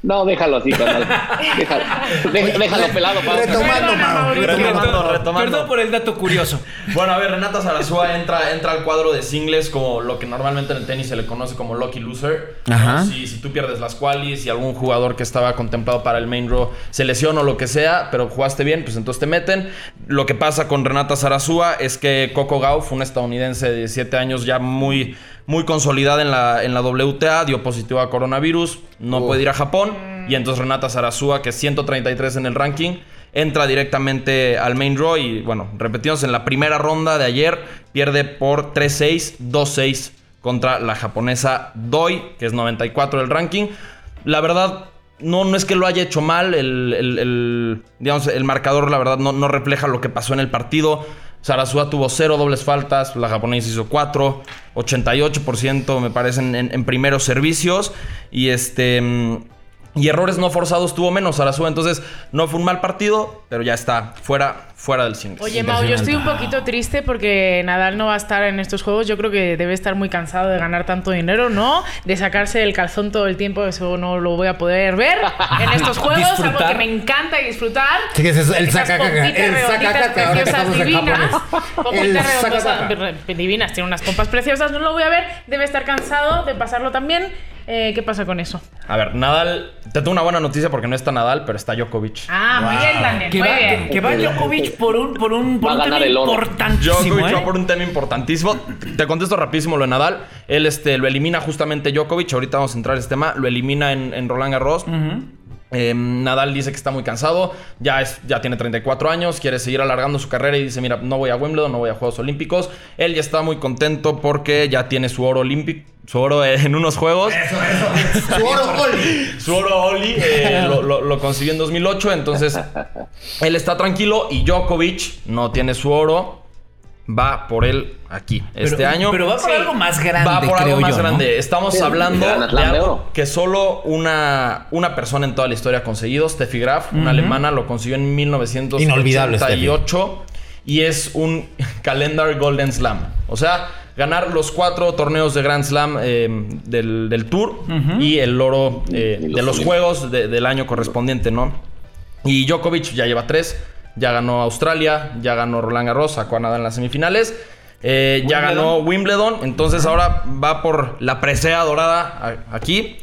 No, déjalo así, carnal. Déjalo, Dé- déjalo pelado, Pau. Retomando, Mau. Retomando, Perdón, retomando. Perdón por el dato curioso. Bueno, a ver, Renata Zarazúa entra, entra al cuadro de singles como lo que normalmente en el tenis se le conoce como lucky loser. Ajá. ¿no? Si, si tú pierdes las qualis y algún jugador que estaba contemplado para el main draw se lesiona o lo que sea, pero jugaste bien, pues entonces te meten. Lo que pasa con Renata Zarazúa es que Coco Gauff, una estadounidense de 17 años ya muy, muy consolidada en la, en la WTA, dio positivo a coronavirus, no puede ir a Japón. Y entonces Renata Zarazúa, que es 133 en el ranking, entra directamente al main draw y bueno, repetimos en la primera ronda de ayer, pierde por 3-6, 2-6 contra la japonesa Doi, que es 94 del ranking. La verdad, no, no es que lo haya hecho mal, el, el- el- digamos, el marcador la verdad no, no refleja lo que pasó en el partido. Sarasúa tuvo cero dobles faltas, la japonesa hizo 4, 88% me parecen en, en primeros servicios. Y este... mm, y errores no forzados tuvo menos Sarasúa, entonces no fue un mal partido, pero ya está fuera, fuera del singles. Oye, Mau, yo estoy un poquito triste porque Nadal no va a estar en estos juegos. Yo creo que debe estar muy cansado de ganar tanto dinero, ¿no? De sacarse el calzón todo el tiempo, eso no lo voy a poder ver en estos juegos, algo Disfrutar. que me encanta disfrutar. Sí, que es eso, el sacacaca, el sacacaca, preciosas en divinas. Pompitas redondosas, divinas, tiene unas pompas preciosas, no lo voy a ver. Debe estar cansado de pasarlo también. Eh, ¿Qué pasa con eso? A ver, Nadal, te tengo una buena noticia porque no está Nadal, pero está Djokovic. Ah, muy bien también, Que va, bien. que, que va Djokovic por un, por un, por tema importantísimo. Djokovic ¿eh? va por un tema importantísimo. Te contesto rapidísimo lo de Nadal. Él este, lo elimina justamente Djokovic. Ahorita vamos a entrar en este tema. Lo elimina en, en Roland Garros. Eh, Nadal dice que está muy cansado, ya, es, ya tiene 34 años, quiere seguir alargando su carrera y dice, mira, no voy a Wimbledon, no voy a Juegos Olímpicos. Él ya está muy contento porque ya tiene su oro olímpico, su oro en unos Juegos. Su oro gol. Su oro Oli eh, lo, lo- lo consiguió en 2008, entonces él está tranquilo y Djokovic no tiene su oro, va por él aquí este año. Pero va por Sí. algo más grande, Va por creo algo más yo, ¿no? grande. Estamos Sí, hablando de algo que solo una, una persona en toda la historia ha conseguido. Steffi Graf, una alemana, lo consiguió en Inolvidable, 1988. Y es un calendar Golden Slam. O sea, ganar los cuatro torneos de Grand Slam eh, del, del Tour y el oro eh, Y los de los juegos de- del año correspondiente, ¿no? Y Djokovic ya lleva tres. Ya ganó Australia, ya ganó Roland Garros, sacó a Nadal en las semifinales. eh, ya ganó Wimbledon. Entonces ahora va por la presea dorada aquí.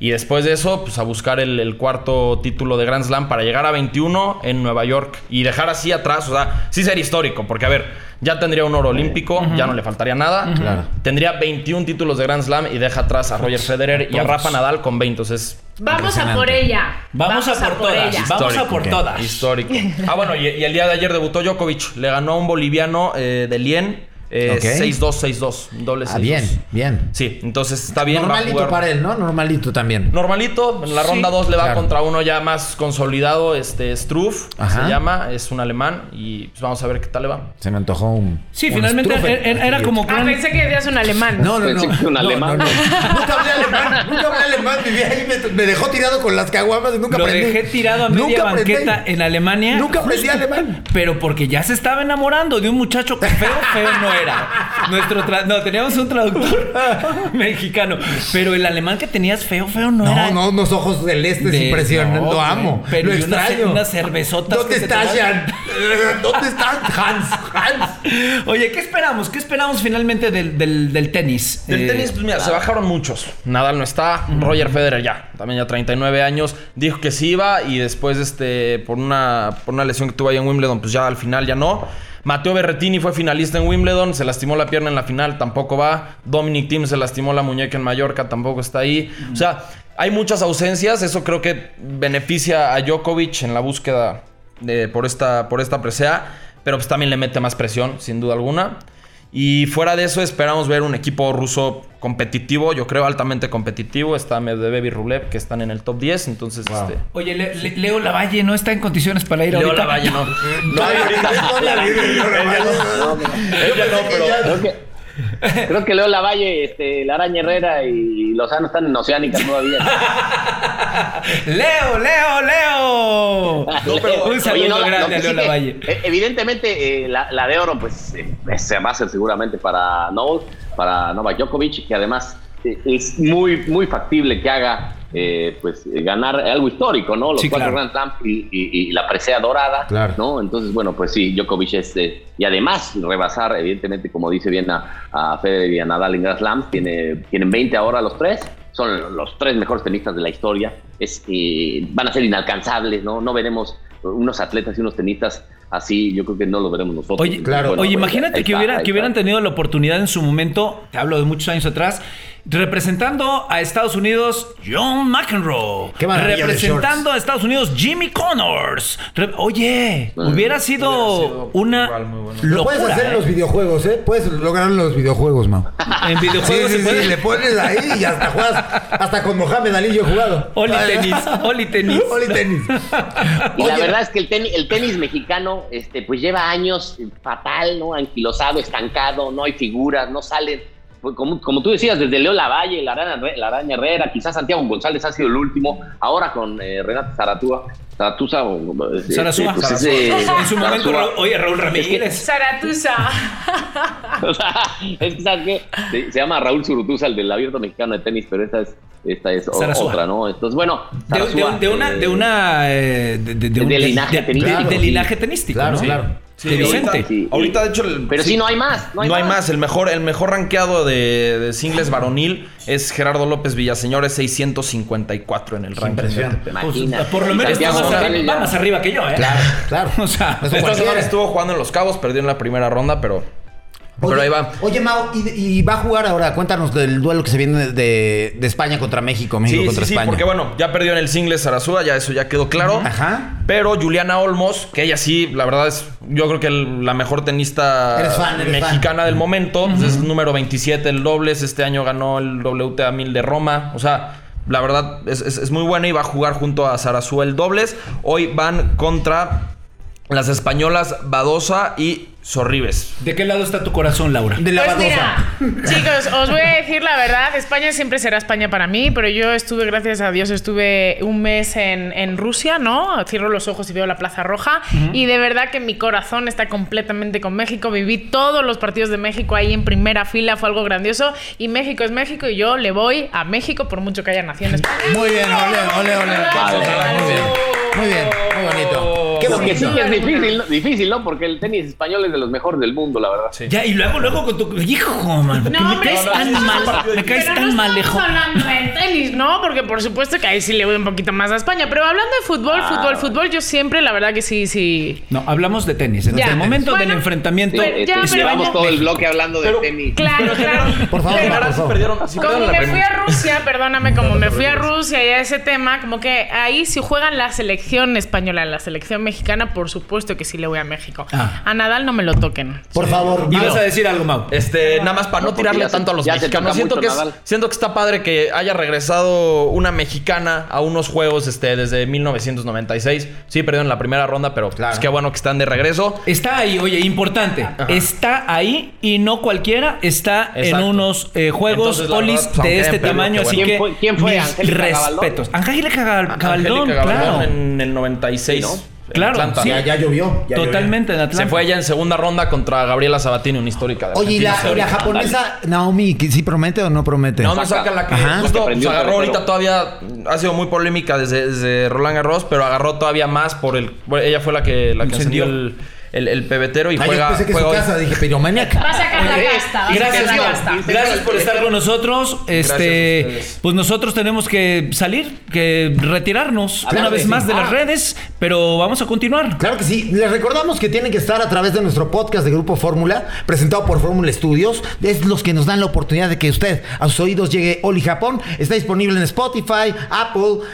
Y después de eso, pues a buscar el, el cuarto título de Grand Slam para llegar a 21 en Nueva York. Y dejar así atrás, o sea, sí sería histórico. Porque, a ver, ya tendría un oro olímpico, ya no le faltaría nada. Tendría 21 títulos de Grand Slam y deja atrás a Roger Federer y a Rafa Nadal con 20. Entonces, Vamos a por ella. Vamos, a por todas. ella. Vamos a por todas. Histórico. Ah, bueno, y, y el día de ayer debutó Djokovic. Le ganó a un boliviano eh, de Lien. Eh, Ok. 6-2, 6-2. Doble 6-2. Ah, bien, bien. Sí, entonces está bien. Normalito jugar- para él, ¿no? Normalito también. Normalito, en la ronda 2 le va claro. contra uno ya más consolidado, este Struff, Ajá. se llama, es un alemán y pues vamos a ver qué tal le va. Se me antojó un. Sí, un finalmente era, era como que Ah, pensé que decías un alemán. No, no, no. Pensé que un No, alemán. no, no. Nunca hablé alemán. Nunca hablé alemán. Vivía ahí, me, me dejó tirado con las caguamas y nunca lo aprendí. dejé tirado a media Nunca aprendí. banqueta en Alemania. Nunca aprendí justo, alemán. Pero porque ya se estaba enamorando de un muchacho que feo, feo no era. Nuestro tra- no, teníamos un traductor mexicano. Pero el alemán que tenías feo, feo no, No, era. no, unos ojos celestes De- impresionantes. no, lo amo. Pero lo y unas- extraño. unas cervezotas ¿Dónde que se está toman. Jan? ¿Dónde está Hans? Hans. Oye, ¿qué esperamos? ¿Qué esperamos finalmente del, del- del tenis? Del Eh, tenis, pues mira, se bajaron muchos. Nadal no está, Roger Federer ya, también ya 39 años, dijo que sí iba y después este por una por una lesión que tuvo ahí en Wimbledon, pues ya al final ya no. Mateo Berretini fue finalista en Wimbledon, se lastimó la pierna en la final, tampoco va. Dominic Thiem se lastimó la muñeca en Mallorca, tampoco está ahí. O sea, hay muchas ausencias, eso creo que beneficia a Djokovic en la búsqueda de, por esta por esta presea, pero pues también le mete más presión, sin duda alguna. Y fuera de eso, esperamos ver un equipo ruso competitivo, yo creo altamente competitivo. Está Medvedev y Rublev, que están en el top 10. Entonces, este. Oye, Le- Le- Leo Lavalle no está en condiciones para ir Leo ahorita. Lavalle no. No, no, no, no. Ella no, creo que Leo Lavalle, este, la Araña Herrera y Lozano están en Oceánica todavía. Leo, Leo, Leo. un saludo Oye, no, grande a sí Leo que, Lavalle. eh, Evidentemente, eh, la, la de oro, pues, eh, se va a ser seguramente para Novak, para Novak Djokovic, que además eh, es muy, muy factible que haga, eh, pues, eh, ganar algo histórico, ¿no? Los Sí, cuatro claro. Grand Slams y, y- y la presea dorada, Claro. ¿no? Entonces, bueno, pues sí, Djokovic es, eh, y además rebasar, evidentemente, como dice bien a, a Federer y a Nadal en Grand Slams, tiene, tienen 20 ahora los tres, son los tres mejores tenistas de la historia, es, eh, van a ser inalcanzables, ¿no? No veremos unos atletas y unos tenistas así, yo creo que no lo veremos nosotros. Oye, Claro. oye pues, imagínate que, está, hubiera, ahí que hubieran tenido la oportunidad en su momento, te hablo de muchos años atrás, representando a Estados Unidos John McEnroe. Qué Representando a Estados Unidos Jimmy Connors. Re- Oye, hubiera sido Hubiera sido una igual muy bueno. Lo puedes hacer en ¿eh? los videojuegos, ¿eh? Puedes lograr en los videojuegos, Mau. En Sí, videojuegos sí, puede. sí, le pones ahí y hasta juegas. Hasta con Mohamed Ali yo he jugado. Oli tenis, oli tenis. Oli tenis. Y la verdad es que el tenis, el tenis mexicano, este, pues lleva años eh, fatal, ¿no? Anquilosado, estancado, no hay figuras, no salen. Pues, Como, como tú decías, desde Leo Lavalle, la Araña, la Araña Herrera, quizás Santiago González ha sido el último, ahora con eh, Renata Zaratúa, Zaratuza, o, este, Sarasúa. pues, En su momento, oye, Raúl Ramírez. Zaratuza. O sea, es que, ¿sabes qué? Se, se llama Raúl Zurutuza, el del abierto mexicano de tenis, pero esta es, esta es otra, ¿no? Entonces, bueno. De, de- de una, eh, de una, eh, de, de- de un- de linaje tenístico, de sí. linaje tenístico, Claro, ¿no? claro. Sí, de ahorita- Vicente. sí. Ahorita, de hecho, el- Pero sí, no hay más. No hay, más. El mejor, el mejor rankeado de, de singles varonil es Gerardo López Villaseñor, es 654 en el ranking. impresionante. Imagina. Pues, por lo menos más, más arriba que yo, ¿eh? Claro, claro. O sea, Esta semana estuvo jugando en Los Cabos, perdió en la primera ronda, pero, pero Oye, ahí va. Oye, Mau, y, y va a jugar ahora. Cuéntanos del duelo que se viene de, de España contra México, México Sí, contra sí, sí, España. porque bueno, ya perdió en el singles Sarasúa, ya eso ya quedó claro. Ajá. Pero Juliana Olmos, que ella sí, la verdad es, yo creo que el- la mejor tenista Eres fan, eres mexicana fan. del momento, pues es número 27 el dobles, este año ganó el WTA 1000 de Roma, o sea, la verdad es, es- es muy buena y va a jugar junto a Sarasúa el dobles. Hoy van contra las españolas Badosa y Sorribes. ¿De qué lado está tu corazón, Laura? De la Pues mira, chicos, os voy a decir la verdad, España siempre será España para mí, pero yo estuve, gracias a Dios, estuve un mes en, en Rusia, ¿no? Cierro los ojos y veo la Plaza Roja y de verdad que mi corazón está completamente con México, viví todos los partidos de México ahí en primera fila, fue algo grandioso y México es México y yo le voy a México por mucho que haya nacido en España. Muy bien, ole, ole, ole. Vale. Muy bien. Muy bien, muy bonito. Qué Lo que sí bonito. es difícil, ¿no? difícil, ¿no? Porque el tenis español es de los mejores del mundo, la verdad. Ya, y luego, luego con tu. Hijo, man. ¿por qué No, me caes no, tan no, no, mal. Me caes Pero tan no mal, hablando de tenis, ¿no? Porque por supuesto que ahí sí le voy un poquito más a España. Pero hablando de fútbol, Ah. fútbol, fútbol, yo siempre, la verdad que sí, sí. No, hablamos de tenis. En Ya. el momento del enfrentamiento. pero ya, pero llevamos ya- todo el bloque hablando de Pero- tenis. Claro, claro. Por favor, Pero- por favor. perdieron, sí Como me fui a Rusia, perdóname, como me fui a Rusia y a ese tema, como que ahí si juegan la selección española, la selección mexicana, por supuesto que sí le voy a México. Ah. A Nadal no me lo toquen. Por favor, Ibas Mau. a decir algo, Mau. Este, nada más para no, No, tirarle tanto a los mexicanos. Siento mucho, que, es- siento que está padre que haya regresado una mexicana a unos juegos este, desde 1996. Sí, perdieron la primera ronda, pero Claro. pues qué bueno que están de regreso. Está ahí, oye, importante. Está ahí y no cualquiera está en Exacto. unos eh, juegos Entonces, la polis verdad, pues, de este tamaño, qué así bueno. que ¿Quién fue- quién fue? mis respetos. Angélica Gabaldón claro. en el 96. Sí, ¿no? en Claro, Atlanta. sí. Ya, ya llovió. ya Totalmente en Atlanta. Se fue ella en segunda ronda contra Gabriela Sabatini, una histórica. de. Oye, ¿y la, Argentina. y la japonesa Naomi, que ¿sí promete o no promete? No me saca la que Ajá. justo que agarró el ahorita todavía ha sido muy polémica desde, desde Roland Garros, pero agarró todavía más por el bueno, ella fue la que la que Encendió. encendió el, el, el pebetero y Ah, yo juega, pensé que juega su hoy. casa, dije, piromaniac. Va a sacar la casta. va a Gracias, sacar la casta. gracias por estar con nosotros. Este, pues nosotros tenemos que salir, que retirarnos Claro una vez sí. más de las Ah. redes, pero vamos a continuar. Claro que sí. Les recordamos que tienen que estar a través de nuestro podcast de Grupo Fórmula, presentado por Fórmula Studios. Es los que nos dan la oportunidad de que usted a sus oídos llegue Oli Japón. Está disponible en Spotify, Apple.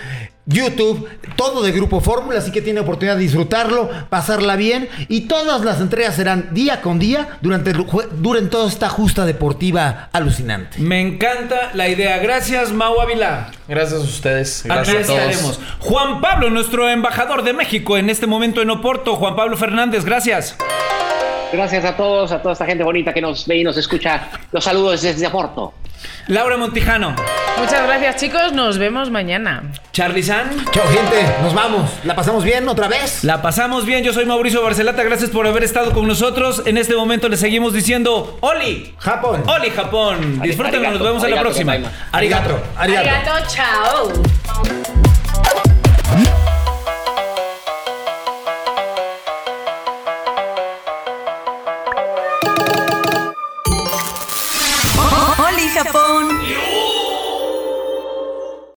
YouTube, todo de Grupo Fórmula, así que tiene oportunidad de disfrutarlo, pasarla bien y todas las entregas serán día con día durante, durante toda esta justa deportiva alucinante. Me encanta la idea. Gracias, Mau Ávila. Gracias a ustedes. Aquí Gracias a todos. estaremos. Juan Pablo, nuestro embajador de México en este momento en Oporto. Juan Pablo Fernández, gracias. Gracias a todos, a toda esta gente bonita que nos ve y nos escucha. Los saludos desde Porto. Laura Montijano, Muchas gracias, chicos. Nos vemos mañana. Charlie San. Chao, gente, nos vamos. ¿La pasamos bien otra vez? La pasamos bien, yo soy Mauricio Barcelata, gracias por haber estado con nosotros. En este momento le seguimos diciendo ¡Oli! Japón. ¡Oli Japón! Disfrútenlo, nos vemos en la próxima. Arigato. Arigato, chao.